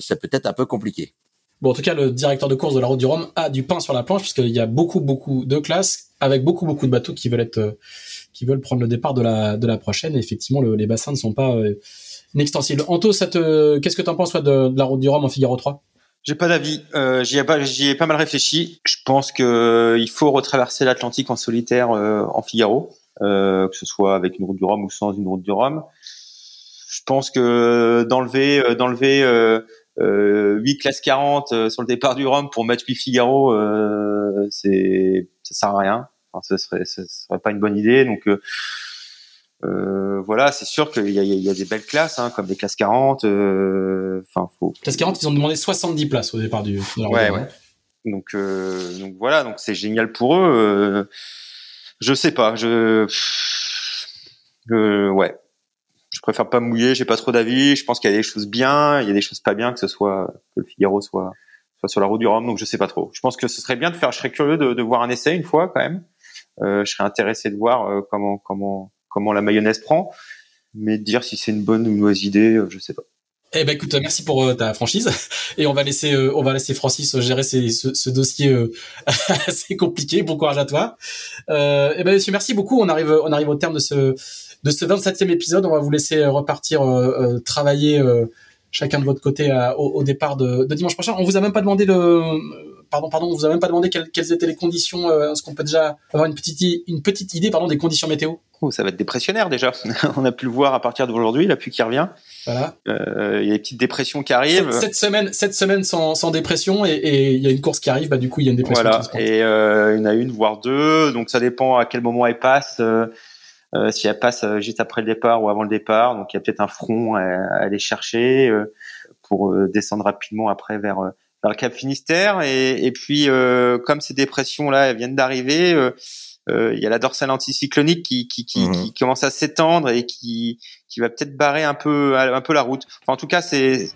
c'est peut-être un peu compliqué. Bon, en tout cas, le directeur de course de la Route du Rhum a du pain sur la planche puisqu'il y a beaucoup, beaucoup de classes avec beaucoup, beaucoup de bateaux qui veulent être, qui veulent prendre le départ de la, de la prochaine. Et effectivement, le, les bassins ne sont pas inextensible. Anto, qu'est-ce que tu en penses toi, de, la route du Rhum en Figaro 3 j'ai pas d'avis. Euh, j'y ai pas, ai pas mal réfléchi. Je pense que euh, il faut retraverser l'Atlantique en solitaire euh, en Figaro, euh, que ce soit avec une route du Rhum ou sans une route du Rhum. Je pense que d'enlever, euh, d'enlever euh, 8 classes 40 sur le départ du Rhum pour mettre 8 Figaro, c'est, ça sert à rien. Enfin, ce serait, ce serait pas une bonne idée. Donc euh, voilà, c'est sûr qu'il y a, y a des belles classes, hein, comme des classes 40. Euh, enfin, faut. Classe 40, ils ont demandé 70 places au départ du. Ouais, ouais. Donc, euh, donc voilà, donc c'est génial pour eux. Euh, je sais pas, je, euh, ouais, je préfère pas mouiller. J'ai pas trop d'avis. Je pense qu'il y a des choses bien, il y a des choses pas bien, que ce soit que le Figaro soit soit sur la route du Rhum. Donc je sais pas trop. Je pense que ce serait bien de faire. Je serais curieux de, de voir un essai une fois quand même. je serais intéressé de voir comment comment comment la mayonnaise prend. Mais dire si c'est une bonne ou une mauvaise idée, euh, je sais pas. Eh ben écoute, merci pour euh, ta franchise et on va laisser euh, on va laisser Francis gérer ce, dossier assez compliqué. Bon courage à toi. eh ben monsieur, merci beaucoup. On arrive on arrive au terme de ce de ce 27e épisode. On va vous laisser repartir travailler chacun de votre côté au, départ de, dimanche prochain. On vous a même pas demandé de pardon, pardon, on vous a même pas demandé quelles, étaient les conditions. Est-ce qu'on peut déjà avoir une petite, une petite idée, pardon, des conditions météo? Oh, Ça va être dépressionnaire déjà. on a pu le voir à partir d'aujourd'hui, la pluie qui revient. Voilà. Euh, il y a des petites dépressions qui arrivent. Cette, semaine, cette semaine sans, dépression et il y a une course qui arrive. Bah du coup, il y a une dépression. Voilà. et euh, il y en a une voire deux. Donc ça dépend à quel moment elle passe. si elle passe juste après le départ ou avant le départ, donc il y a peut-être un front à, aller chercher pour descendre rapidement après vers vers le Cap Finistère. Et, et puis, euh, comme ces dépressions-là viennent d'arriver, euh, euh, il y a la dorsale anticyclonique qui, qui, qui, mhm. qui commence à s'étendre et qui, qui va peut-être barrer un peu, un peu la route. Enfin, en tout cas, c'est,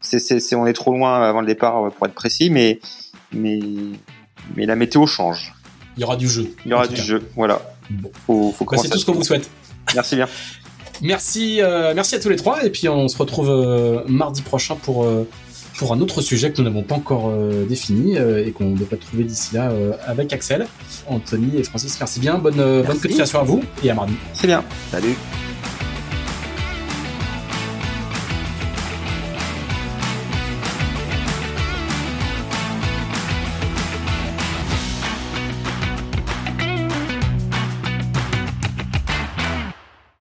c'est, c'est, on est trop loin avant le départ pour être précis, mais, mais, mais la météo change. Il y aura du jeu. Il y aura du jeu, voilà. Bon. Faut, faut bah, c'est tout ce qu'on vous souhaite. Merci bien. merci, euh, merci à tous les trois, et puis on se retrouve euh, mardi prochain pour pour un autre sujet que nous n'avons pas encore euh, défini euh, et qu'on devrait trouver d'ici là euh, avec Axel. Anthony et Francis, merci bien. Bonne, bonne continuation à vous et à mardi. C'est bien. Salut.